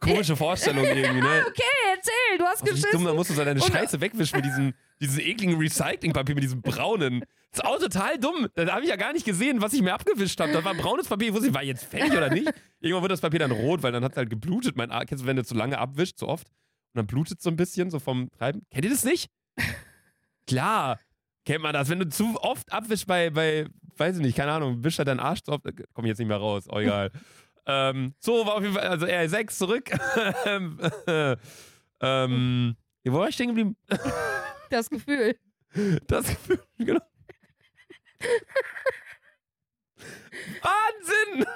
Komische [LAUGHS] Vorstellung irgendwie, ne? Okay, erzähl, du hast Oh, wie dumm, geschissen. da musst du so deine Scheiße wegwischen mit diesem, diesem ekligen Recyclingpapier, mit diesem braunen. Das ist auch total dumm. Da habe ich ja gar nicht gesehen, was ich mir abgewischt habe. Das war braunes Papier. Ich wusste, war jetzt fertig oder nicht. Irgendwann wird das Papier dann rot, weil dann hat es halt geblutet. Mein Arm, kennst du, wenn du zu lange abwischt, zu oft? Und dann blutet so ein bisschen, so vom Treiben. Kennt ihr das nicht? Klar, kennt man das. Wenn du zu oft abwischst bei, bei weiß ich nicht, keine Ahnung, wischt halt deinen Arsch zu oft, äh, komm ich jetzt nicht mehr raus, oh, egal. Ähm, so, war auf jeden Fall, also R6 zurück. [LAUGHS] ähm, ja, wo war ich stehen geblieben? [LAUGHS] Das Gefühl. Das Gefühl, [LAUGHS] genau. Wahnsinn!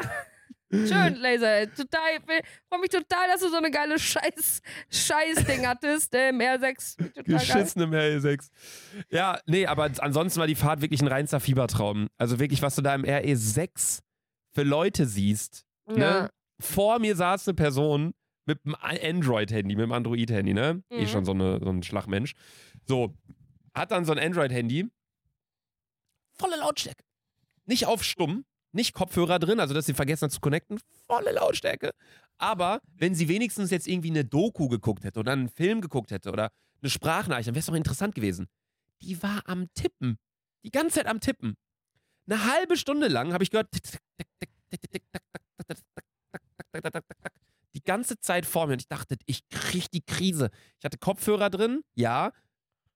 Schön, Laser. Total, ich freue mich total, dass du so eine geile Scheiß, Scheiß-Ding hattest. äh, Im R6. Total geil. Geschissen im RE6. Ja, nee, aber ansonsten war die Fahrt wirklich ein reinster Fiebertraum. Also wirklich, was du da im RE6 für Leute siehst. Ja. Ne? Vor mir saß eine Person mit einem Android-Handy, mit einem Android-Handy, ne? Eh Mhm. schon so, eine, so ein Schlagmensch. So, hat dann so ein Android-Handy. Volle Lautstärke. Nicht auf stumm, nicht Kopfhörer drin, also dass sie vergessen hat zu connecten. Volle Lautstärke. Aber wenn sie wenigstens jetzt irgendwie eine Doku geguckt hätte oder einen Film geguckt hätte oder eine Sprachnachricht, dann wäre es doch interessant gewesen. Die war am Tippen. Die ganze Zeit am Tippen. Eine halbe Stunde lang habe ich gehört. Die ganze Zeit vor mir und ich dachte, ich krieg die Krise. Ich hatte Kopfhörer drin, ja.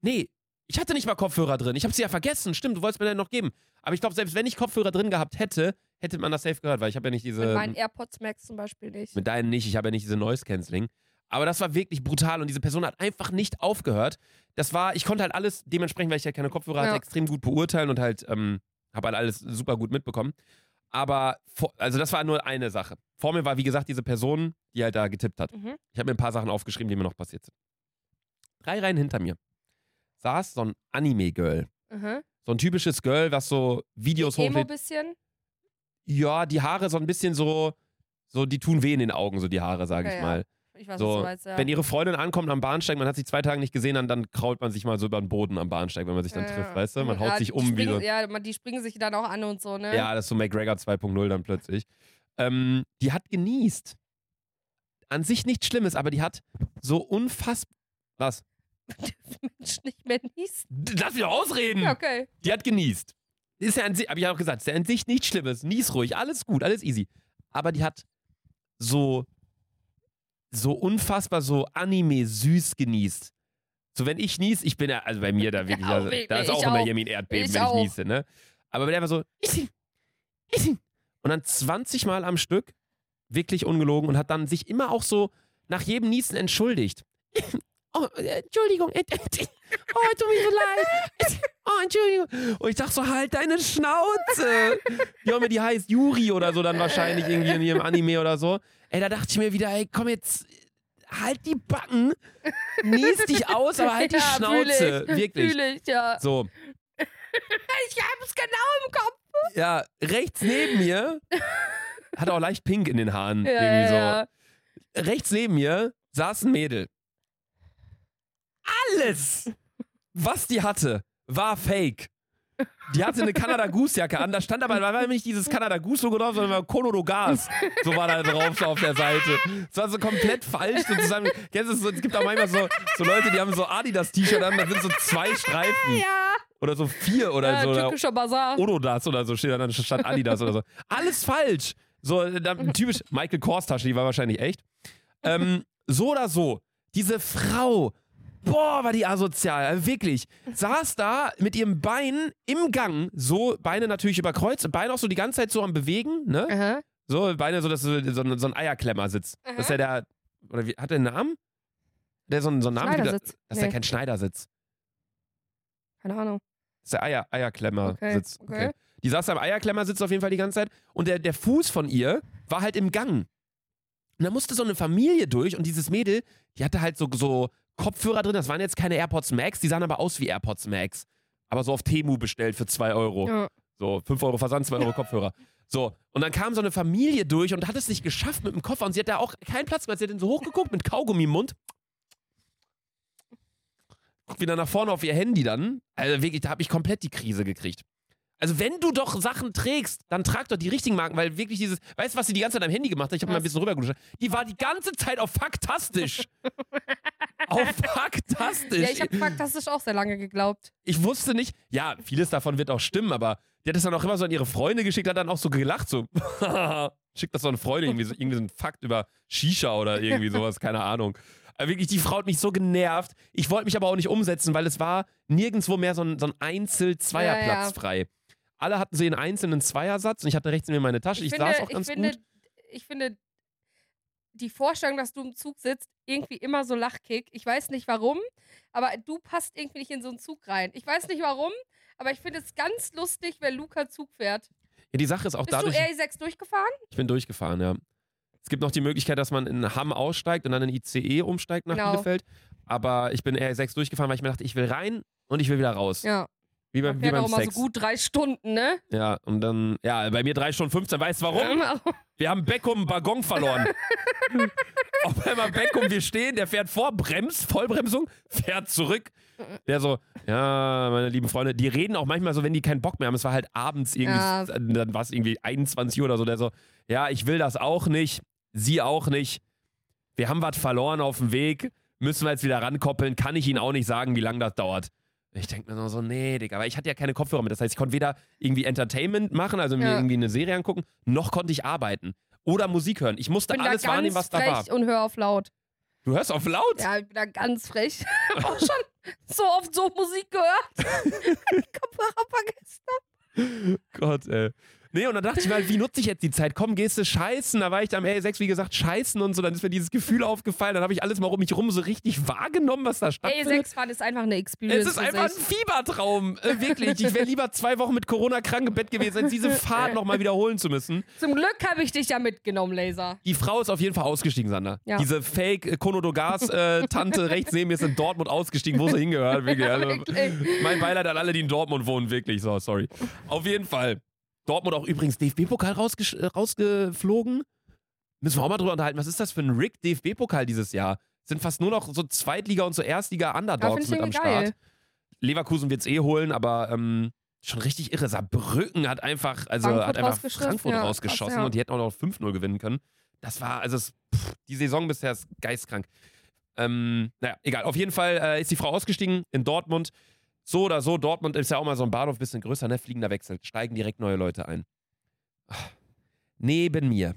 Nee, ich hatte nicht mal Kopfhörer drin. Ich habe sie ja vergessen. Stimmt, du wolltest mir den noch geben. Aber ich glaube, selbst wenn ich Kopfhörer drin gehabt hätte, hätte man das safe gehört, weil ich habe ja nicht diese. Mit meinen AirPods Max zum Beispiel nicht. Mit deinen nicht, ich habe ja nicht diese Noise Cancelling. Aber das war wirklich brutal und diese Person hat einfach nicht aufgehört. Das war, ich konnte halt alles dementsprechend, weil ich ja keine Kopfhörer hatte, Ja. extrem gut beurteilen und halt, ähm, habe halt alles super gut mitbekommen. Aber, vor, also das war nur eine Sache. Vor mir war, wie gesagt, diese Person, die halt da getippt hat. Mhm. Ich habe mir ein paar Sachen aufgeschrieben, die mir noch passiert sind. Drei Reihen hinter mir saß so ein Anime-Girl. Mhm. So ein typisches Girl, was so Videos hochlädt. bisschen. Ja, die Haare so ein bisschen so, so, die tun weh in den Augen, so die Haare, sage Okay, ich ja. Ich weiß, So, was du meinst, ja. Wenn ihre Freundin ankommt am Bahnsteig, man hat sich zwei Tage nicht gesehen, dann, dann kraut man sich mal so über den Boden am Bahnsteig, wenn man sich dann Ja, trifft, ja. weißt du? Man haut ja, sich um wie springen, so. Ja, die springen sich dann auch an und so, ne? Ja, das ist so McGregor 2.0 dann plötzlich. Ähm, die hat genießt. An sich nichts Schlimmes, aber die hat so unfassbar. Was? [LAUGHS] Mensch nicht mehr niesen. Lass mich doch ausreden! Ja, okay. Die hat genießt. Ist ja an sich, hab ich auch gesagt, ist ja an sich nichts Schlimmes. Nies ruhig, alles gut, alles easy. Aber die hat so, so unfassbar so Anime süß genießt. So, wenn ich nies, ich bin ja, also bei mir da [LAUGHS] wirklich, Ja, also, da ist auch immer auch. ein Erdbeben, Ich wenn ich auch. niese, ne? Aber wenn der einfach so, und dann 20 Mal am Stück, wirklich ungelogen, und hat dann sich immer auch so nach jedem Niesen entschuldigt. Oh, äh, Entschuldigung. äh, [LAUGHS] äh, Oh, tut mir so leid. [LAUGHS] Oh, Entschuldigung. Und ich dachte so, halt deine Schnauze. Junge, die heißt Yuri oder so dann wahrscheinlich irgendwie in ihrem Anime oder so. Ey, da dachte ich mir wieder, ey, komm jetzt, halt die Backen, nies dich aus, aber halt die ja, fühl Schnauze. ich, Wirklich. Fühl ich, ja. So, [LAUGHS] Ich hab's genau im Kopf. ja, rechts neben mir, hat auch leicht pink in den Haaren. Ja, irgendwie so. ja. rechts neben mir saß ein Mädel. Alles, was die hatte, war fake. Die hatte eine Canada Goose Jacke an, da stand aber da war nicht dieses Canada Goose Logo drauf, sondern war Konodo Gas. So war da drauf so auf der Seite. Es war so komplett falsch so zusammen. Kennst du es so, es gibt auch manchmal so, so Leute, die haben so Adidas T-Shirt an, da sind so zwei Streifen Ja, oder so vier oder ja so. Oder türkischer Bazar. Ododas oder so steht da dann statt Adidas oder so. Alles falsch. So, typisch Michael Kors Tasche, die war wahrscheinlich echt. Ähm, so oder so, diese Frau, boah, war die asozial, also wirklich, saß da mit ihrem Bein im Gang, so Beine natürlich überkreuzt, Beine auch so die ganze Zeit so am Bewegen, ne? Aha. So, Beine so, dass so, so, ein- Eierklemmer sitzt. Das ist ja der, oder wie, hat der einen Namen? Der so, einen- so einen Namen? Schneidersitz. Das ist ja Nee. kein Schneidersitz. Keine Ahnung. Das ist der Eier, Eierklemmer-Sitz. Okay, okay. Die saß am Eierklemmersitz auf jeden Fall die ganze Zeit und der, der Fuß von ihr war halt im Gang. Und da musste so eine Familie durch und dieses Mädel, die hatte halt so, so Kopfhörer drin, das waren jetzt keine AirPods Max, die sahen aber aus wie AirPods Max. Aber so auf Temu bestellt für 2 Euro. Ja. So, 5 Euro Versand, 2 Euro [LAUGHS] Kopfhörer. So, und dann kam so eine Familie durch und hat es nicht geschafft mit dem Koffer und sie hat da auch keinen Platz mehr. Sie hat dann so hochgeguckt mit Kaugummi im Mund. Guckt wieder nach vorne auf ihr Handy dann. Also wirklich, da habe ich komplett die Krise gekriegt. Also wenn du doch Sachen trägst, dann trag doch die richtigen Marken, weil wirklich dieses, weißt du, was sie die ganze Zeit am Handy gemacht hat? Ich habe mal ein bisschen rübergerutscht. Die war die ganze Zeit auf Faktastisch. [LAUGHS] auf Faktastisch. Ja, ich habe faktastisch auch sehr lange geglaubt. ich wusste nicht, ja, vieles davon wird auch stimmen, aber die hat es dann auch immer so an ihre Freunde geschickt, hat dann auch so gelacht, so, [LAUGHS] schickt das so an Freunde, irgendwie so, irgendwie so ein Fakt über Shisha oder irgendwie sowas, keine Ahnung. Aber wirklich, die Frau hat mich so genervt. Ich wollte mich aber auch nicht umsetzen, weil es war nirgendwo mehr so ein, so ein Einzel-Zweierplatz Ja, ja. frei. Alle hatten so ihren einzelnen Zweiersatz und ich hatte rechts in mir meine Tasche. Ich, saß auch ganz ich finde, gut. Ich finde die Vorstellung, dass du im Zug sitzt, irgendwie immer so Lachkick. Ich weiß nicht warum, aber du passt irgendwie nicht in so einen Zug rein. Ich weiß nicht warum, aber ich finde es ganz lustig, wenn Luca Zug fährt. Ja, die Sache ist auch Bist dadurch. du RE6 durchgefahren? Ich bin durchgefahren, ja. Es gibt noch die Möglichkeit, dass man in Hamm aussteigt und dann in ICE umsteigt nach Genau. Bielefeld. Aber ich bin R6 durchgefahren, weil ich mir dachte, ich will rein und ich will wieder raus. Ja. Wie, beim, wie auch beim immer Sex. so gut drei Stunden, ne? Ja, und dann, ja, bei mir drei Stunden 15. Weißt du warum? Wir haben Beckum einen Waggon verloren. [LAUGHS] Auf einmal Beckum, wir stehen, der fährt vor, bremst, Vollbremsung, fährt zurück. Der so, ja, meine lieben Freunde, die reden auch manchmal so, wenn die keinen Bock mehr haben. Es war halt abends irgendwie, Ja. dann war es irgendwie 21 Uhr oder so. Der so, ja, ich will das auch nicht, sie auch nicht. Wir haben was verloren auf dem Weg, müssen wir jetzt wieder rankoppeln. Kann ich Ihnen auch nicht sagen, wie lange das dauert. Ich denke mir nur so, nee, Digga, aber ich hatte ja keine Kopfhörer mit. Das heißt, ich konnte weder irgendwie Entertainment machen, also mir Ja. irgendwie eine Serie angucken, noch konnte ich arbeiten. Oder Musik hören. Ich musste bin da alles ganz wahrnehmen, was da war. frech und hör auf laut. Du hörst auf laut? Ja, ich bin da ganz frech. [LAUGHS] Hab auch schon so oft so Musik gehört. [LAUGHS] Kopfhörer vergessen. Gott, ey. Nee, und dann dachte ich mir halt, wie nutze ich jetzt die Zeit? Komm, gehst du scheißen? Da war ich da am L6, wie gesagt, scheißen und so. Dann ist mir dieses Gefühl aufgefallen. Dann habe ich alles mal um mich rum so richtig wahrgenommen, was da stattfindet. E6 fahren ist einfach eine Experience. Es ist einfach ein. Fiebertraum. Äh, wirklich. Ich wäre lieber zwei Wochen mit Corona krank im Bett gewesen, als diese Fahrt nochmal wiederholen zu müssen. Zum Glück habe ich dich ja mitgenommen, Laser. Die Frau ist auf jeden Fall ausgestiegen, Sander. Ja. Diese Fake-Konodogas-Tante rechts neben mir ist in Dortmund ausgestiegen, wo sie hingehört. Wirklich. Also, [LAUGHS] mein Beileid an alle, die in Dortmund wohnen, wirklich. So, sorry. Auf jeden Fall. Dortmund auch übrigens DFB-Pokal äh, rausgeflogen. Müssen wir auch mal drüber unterhalten. Was ist das für ein Rick DFB-Pokal dieses Jahr? Sind fast nur noch so Zweitliga- und so Erstliga-Underdogs mit am geil. Start. Leverkusen wird es eh holen, aber ähm, schon richtig irre. Saarbrücken hat einfach, also Frankfurt hat einfach rausgeschossen, Frankfurt ja, krass, rausgeschossen ja. und die hätten auch noch 5-0 gewinnen können. Das war, also es, pff, die Saison bisher ist geistkrank. Ähm, naja, egal. Auf jeden Fall äh, ist die Frau ausgestiegen in Dortmund. So oder so, Dortmund ist ja auch mal so ein Bahnhof, bisschen größer, ne? Fliegender Wechsel. Steigen direkt neue Leute ein. Ach. Neben mir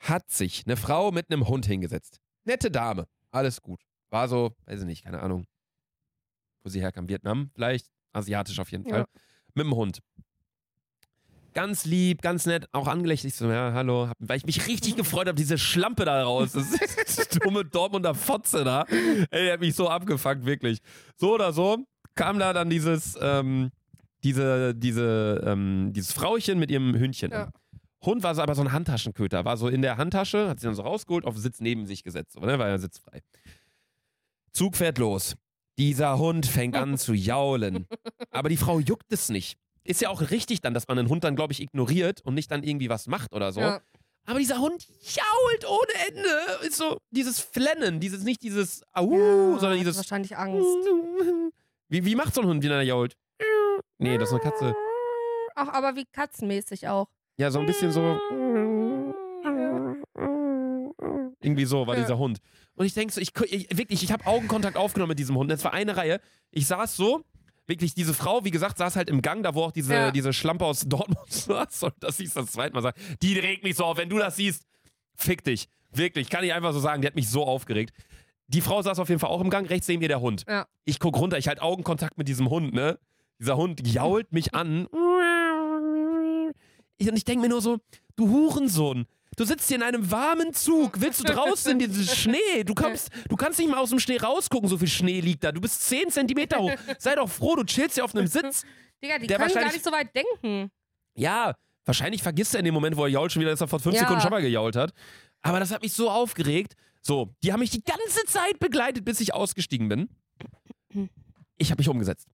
hat sich eine Frau mit einem Hund hingesetzt. Nette Dame. Alles gut. War so, weiß ich nicht, keine Ahnung, wo sie herkam. Vietnam, vielleicht. Asiatisch auf jeden Ja. Fall. Mit dem Hund. Ganz lieb, ganz nett, auch angelächelt. Ich so, ja, hallo. Hab, weil ich mich richtig gefreut habe, diese Schlampe da raus. Das ist [LAUGHS] dumme Dortmunder Fotze da. Ey, der hat mich so abgefuckt, wirklich. So oder so kam da dann dieses, ähm, diese, diese, ähm, dieses Frauchen mit ihrem Hündchen. Ja. Hund war so aber so ein Handtaschenköter, war so in der Handtasche, hat sie dann so rausgeholt, auf den Sitz neben sich gesetzt, so, ne? war ja sitzfrei. Zug fährt los. Dieser Hund fängt an zu [LAUGHS] jaulen. Aber die Frau juckt es nicht. Ist ja auch richtig dann, dass man einen Hund dann, glaube ich, ignoriert und nicht dann irgendwie was macht oder so. Ja. Aber dieser Hund jault ohne Ende. Ist so dieses Flennen, dieses nicht dieses Au, Ja, sondern dieses. Wahrscheinlich Angst. [LAUGHS] Wie, wie macht so ein Hund, wenn er jault? Nee, das ist eine Katze. Ach, aber wie katzenmäßig auch. Ja, so ein bisschen so. Irgendwie so war Ja. dieser Hund. Und ich denke so, ich, ich wirklich, ich habe Augenkontakt aufgenommen mit diesem Hund. Es war eine Reihe. Ich saß so, wirklich, diese Frau, wie gesagt, saß halt im Gang, da wo auch diese, Ja. diese Schlampe aus Dortmund [LAUGHS] saß. Und dass ich das zweite Mal sage, die regt mich so auf. Wenn du das siehst, fick dich. Wirklich, kann ich einfach so sagen, die hat mich so aufgeregt. Die Frau saß auf jeden Fall auch im Gang, rechts neben ihr der Hund. Ja. Ich guck runter, ich halt Augenkontakt mit diesem Hund, ne? Dieser Hund jault mich an. Ich, und ich denke mir nur so, du Hurensohn, du sitzt hier in einem warmen Zug, willst du draußen in diesen Schnee? Du, kommst, du kannst nicht mal aus dem Schnee rausgucken, so viel Schnee liegt da. Du bist 10 Zentimeter hoch. Sei doch froh, du chillst hier auf einem Sitz. Digga, die Der können gar nicht so weit denken. Ja, wahrscheinlich vergisst er in dem Moment, wo er jault, schon wieder, dass er vor fünf Ja. Sekunden schon mal gejault hat. Aber das hat mich so aufgeregt. So, die haben mich die ganze Zeit begleitet, bis ich ausgestiegen bin. Ich habe mich umgesetzt.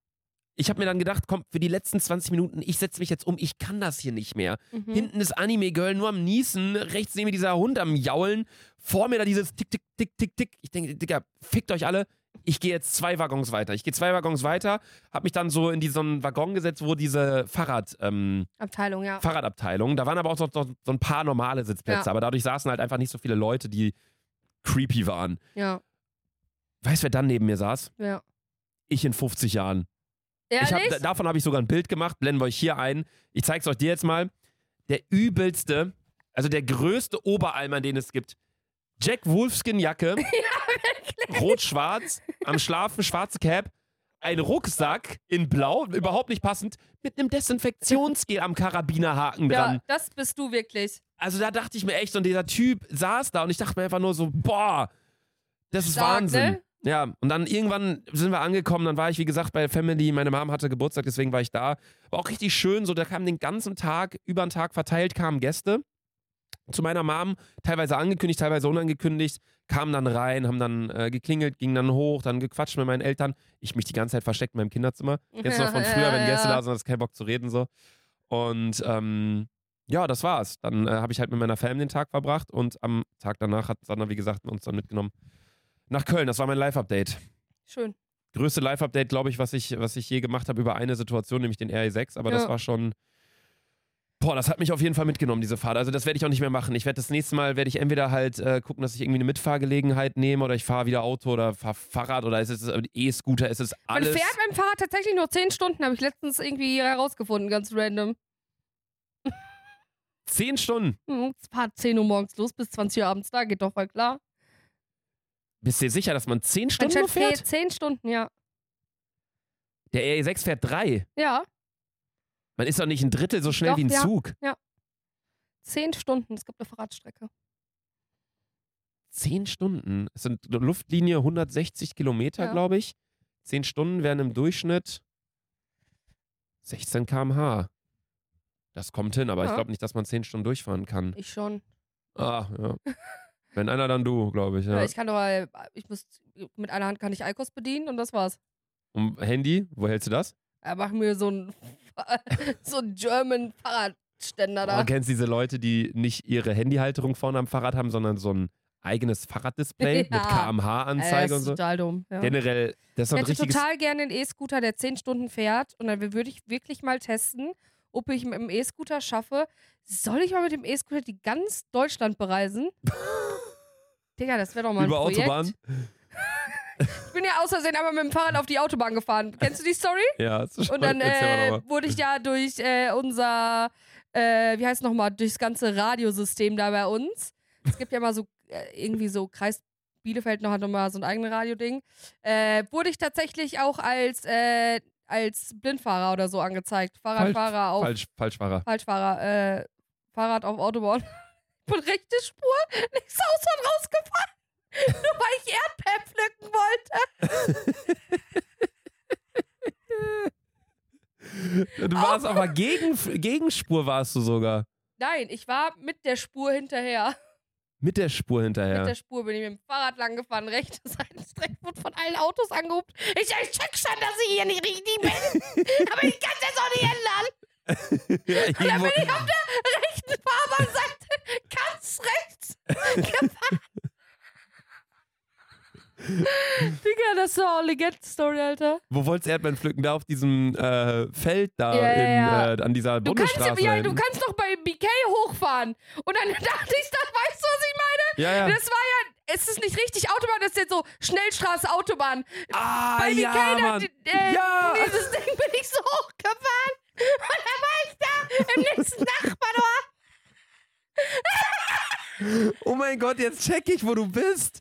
Ich habe mir dann gedacht, komm, für die letzten 20 Minuten, ich setze mich jetzt um, ich kann das hier nicht mehr. Mhm. Hinten ist Anime-Girl nur am Niesen, rechts neben mir dieser Hund am Jaulen, vor mir da dieses Tick, Tick, Tick, Tick, Tick. Ich denke, Digga, fickt euch alle. Ich gehe jetzt zwei Waggons weiter. Ich gehe zwei Waggons weiter, habe mich dann so in diesen Waggon gesetzt, wo diese Fahrrad, ähm, Abteilung, ja. Fahrradabteilung. Da waren aber auch so, so, so ein paar normale Sitzplätze, Ja. aber dadurch saßen halt einfach nicht so viele Leute, die creepy waren. Ja, Weißt du, wer dann neben mir saß? ja. Ich in 50 Jahren. Ich hab, Ehrlich? davon habe ich sogar ein Bild gemacht, blenden wir euch hier ein. Ich zeige es euch dir jetzt mal. Der übelste, also der größte Oberalmer, den es gibt. Jack Wolfskin Jacke, [LAUGHS] rot-schwarz, am Schlafen, schwarze Cap, ein Rucksack in blau, überhaupt nicht passend, mit einem Desinfektionsgel am Karabinerhaken dran. ja, das bist du wirklich. Also da dachte ich mir echt, und dieser Typ saß da und ich dachte mir einfach nur so, boah, das ist Stark, Wahnsinn. ne? Ja, und dann irgendwann sind wir angekommen, dann war ich, wie gesagt, bei der Family, meine Mom hatte Geburtstag, deswegen war ich da. War auch richtig schön, so da kamen den ganzen Tag, über den Tag verteilt, kamen Gäste zu meiner Mom, teilweise angekündigt, teilweise unangekündigt, kamen dann rein, haben dann äh, geklingelt, gingen dann hoch, dann gequatscht mit meinen Eltern. Ich mich die ganze Zeit versteckt in meinem Kinderzimmer. Jetzt noch von [LAUGHS] früher, ja, wenn Gäste ja. da sind, hast du keinen Bock zu reden so. Und ähm, ja, das war's. Dann äh, habe ich halt mit meiner Fam den Tag verbracht und am Tag danach hat Sandra, wie gesagt, uns dann mitgenommen nach Köln. Das war mein Live-Update. Schön. Größte Live-Update, glaube ich, was ich, was ich je gemacht habe über eine Situation, nämlich den RE6. Aber das Ja. war schon. Boah, das hat mich auf jeden Fall mitgenommen, diese Fahrt. Also das werde ich auch nicht mehr machen. Ich werde das nächste Mal, werde ich entweder halt äh, gucken, dass ich irgendwie eine Mitfahrgelegenheit nehme oder ich fahre wieder Auto oder fahre Fahrrad oder ist es äh, E-Scooter, ist es Man alles. fährt mit dem Fahrrad tatsächlich nur 10 Stunden, habe ich letztens irgendwie herausgefunden, ganz random. Zehn Stunden. Hm, Es fahrt 10 Uhr morgens los bis 20 Uhr abends da, geht doch voll klar. Bist du dir sicher, dass man zehn Man Stunden nur fährt fährt? 10 Stunden, ja. Der RE6 fährt drei. Ja. Man ist doch nicht ein Drittel so schnell Doch, wie ein ja. Zug. Zehn Stunden, es gibt eine Fahrradstrecke. Zehn Stunden. Es sind Luftlinie 160 Kilometer, Ja. glaube ich. Zehn Stunden wären im Durchschnitt 16 km/h. Das kommt hin, aber ich Ja. glaube nicht, dass man zehn Stunden durchfahren kann. Ich schon. Ah, ja. [LAUGHS] Wenn einer, dann du, glaube ich. Ja. Ja. Ich kann aber, ich muss, mit einer Hand kann ich Eikos bedienen und das war's. Um Handy, wo hältst du das? Er macht mir so ein, [LAUGHS] so ein German Fahrradständer da. Du kennst diese Leute, die nicht ihre Handyhalterung vorne am Fahrrad haben, sondern so ein eigenes Fahrraddisplay [LAUGHS] mit Ja. Äh, kmh-Anzeige das und ist so. total dumm. Ja. Generell, das ist Ich ein hätte richtiges. total gerne einen E-Scooter, der 10 Stunden fährt. Und dann würde ich wirklich mal testen, ob ich mit dem E-Scooter schaffe. Soll ich mal mit dem E-Scooter die ganz Deutschland bereisen? [LAUGHS] Digga, das wäre doch mal ein über Projekt. Autobahn. Ich bin ja aus Versehen einmal mit dem Fahrrad auf die Autobahn gefahren. Kennst du die Story? [LAUGHS] Ja, das ist Und dann äh, wurde ich ja durch äh, unser, äh, wie heißt nochmal, durchs ganze Radiosystem da bei uns. Es gibt ja mal so, äh, irgendwie so Kreis Bielefeld noch hat nochmal so ein eigenes Radioding. Äh, wurde ich tatsächlich auch als, äh, als Blindfahrer oder so angezeigt. Fahrradfahrer auf Falsch, Falschfahrer. Falschfahrer, äh, Fahrrad auf Autobahn. [LAUGHS] Und rechte Spur, nichts aus und rausgefahren. [LAUGHS] Nur weil ich Erdbeeren pflücken wollte. [LAUGHS] Du warst aber gegen, Gegenspur warst du sogar. Nein, ich war mit der Spur hinterher. Mit der Spur hinterher. Mit der Spur bin ich mit dem Fahrrad lang gefahren. Rechte [LAUGHS] Seitenstrecke wurde von allen Autos angehupt. Ich, ich check schon, dass ich hier nicht richtig bin. Aber ich kann das auch nicht ändern. ja, Und dann bin ich auf der rechten Fahrbahnseite ganz rechts gefahren. Digga, das ist doch eine Legend-Story, Alter. wo wolltest du Erdbeeren pflücken? Da auf diesem äh, Feld da Ja, ja, in, ja. Äh, an dieser Du kannst, Bundesstraße. ja, da du kannst doch bei BK hochfahren. Und dann [LAUGHS] dachte ich, dann weißt du, was ich meine? ja, ja. Das war ja, es ist nicht richtig Autobahn, das ist jetzt so Schnellstraße, Autobahn. ah, Bei BK, ja, da, Mann. äh, Ja. dieses Ding bin ich so hochgefahren. Und dann war ich da im nächsten Nachbardorf. Oh mein Gott, jetzt check ich, wo du bist.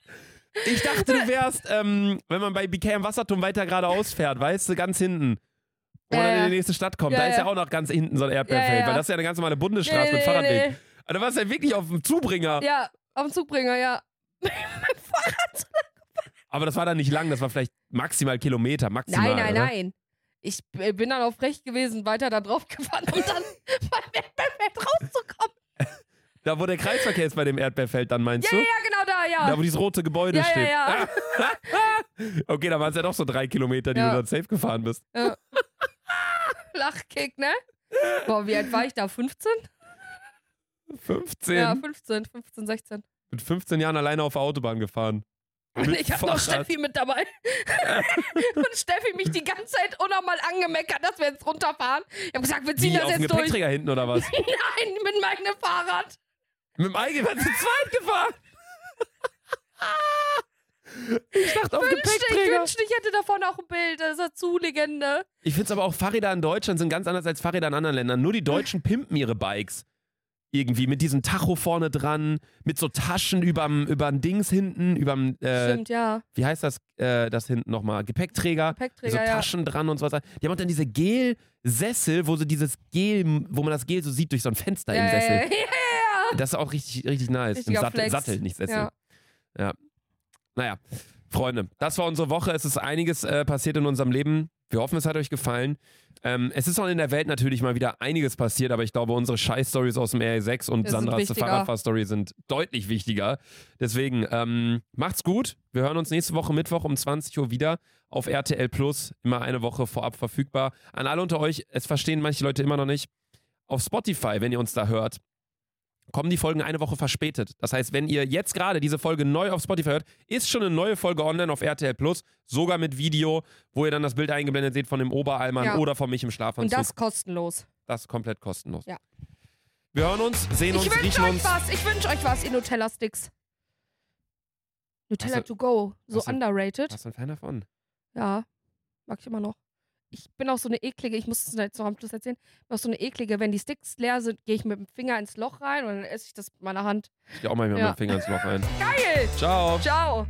Ich dachte, du wärst, ähm, wenn man bei BK am Wasserturm weiter geradeaus fährt, weißt du, ganz hinten. Und Ja, in die nächste Stadt kommt. Ja, da ist ja auch noch ganz hinten so ein Erdbeerfeld, weil das ist ja eine ganz normale Bundesstraße mit Fahrradweg. nee. Aber da warst du ja wirklich auf dem Zubringer. Ja, auf dem Zugbringer, ja. [LAUGHS] Dem Fahrrad. Aber das war dann nicht lang, das war vielleicht maximal Kilometer, maximal. Nein, nein, oder? nein. Ich bin dann auf recht gewesen, weiter da drauf [LAUGHS] gefahren, um dann [LAUGHS] beim Wettbewerb rauszukommen. Da, wo der Kreisverkehr ist bei dem Erdbeerfeld, dann meinst Ja, du? ja, ja, genau da, ja. Da, wo dieses rote Gebäude Ja, ja, steht. ja. [LAUGHS] okay, da waren es ja doch so drei Kilometer, die Ja. du dann safe gefahren bist. Lachkick, ne? Boah, wie alt war ich da? 15? 15. Ja, 15, 15, 16. Mit 15 Jahren alleine auf der Autobahn gefahren. Und [LAUGHS] Mit ich hab noch. Steffi mit dabei. [LAUGHS] und Steffi mich die ganze Zeit unnormal angemeckert, dass wir jetzt runterfahren. Ich hab gesagt, wir ziehen Wie, das auf dem jetzt durch. Gepäckträger hinten oder was? Nein, mit meinem Fahrrad. Mit dem eigenen zu zweit gefahren. [LAUGHS] ich dachte auf Wünschte, ich Gepäckträger. wünschte, ich hätte davon auch ein Bild. Das ist ja zu Legende. Ich finde es aber auch, Fahrräder in Deutschland sind ganz anders als Fahrräder in anderen Ländern. Nur die Deutschen pimpen ihre Bikes. Irgendwie mit diesem Tacho vorne dran, mit so Taschen überm, überm Dings hinten, überm, äh, Stimmt, ja. wie heißt das, äh, das hinten nochmal? Gepäckträger. mit so Gepäckträger, ja. Taschen dran und so was. Die haben auch dann diese Gel-Sessel, wo so dieses Gel, wo man das Gel so sieht durch so ein Fenster Ja, im Sessel. ja, ja. Das ist auch richtig, richtig nice. Richtiger Im Sattel. Sattel, nicht Sessel. Ja. Ja. Naja, Freunde, das war unsere Woche. Es ist einiges äh, passiert in unserem Leben. Wir hoffen, es hat euch gefallen. Ähm, es ist auch in der Welt natürlich mal wieder einiges passiert, aber ich glaube, unsere Scheiß-Stories aus dem RE6 und Das Sandras. Fahrradfahr-Story sind deutlich wichtiger. Deswegen, ähm, macht's gut. Wir hören uns nächste Woche Mittwoch um 20 Uhr wieder auf RTL Plus. Immer eine Woche vorab verfügbar. An alle unter euch, es verstehen manche Leute immer noch nicht. Auf Spotify, wenn ihr uns da hört, kommen die Folgen eine Woche verspätet. Das heißt, wenn ihr jetzt gerade diese Folge neu auf Spotify hört, ist schon eine neue Folge online auf RTL Plus, sogar mit Video, wo ihr dann das Bild eingeblendet seht von dem Oberallmann Ja. oder von mich im Und Schlafanzug. das kostenlos. Das ist komplett kostenlos. Ja. Wir hören uns, sehen uns, Ich wünsche riechen euch uns. was. Ich wünsche euch was, ihr Nutella-Sticks. Nutella Hast to go. So hast underrated. Was ist ein Fan davon? Ja, mag ich immer noch. Ich bin auch so eine eklige, ich muss es jetzt noch am Schluss erzählen, ich bin auch so eine eklige, wenn die Sticks leer sind, gehe ich mit dem Finger ins Loch rein und dann esse ich das mit meiner Hand. Ich geh auch mal mit Ja. meinem Finger ins Loch ein. Geil! Ciao. Ciao!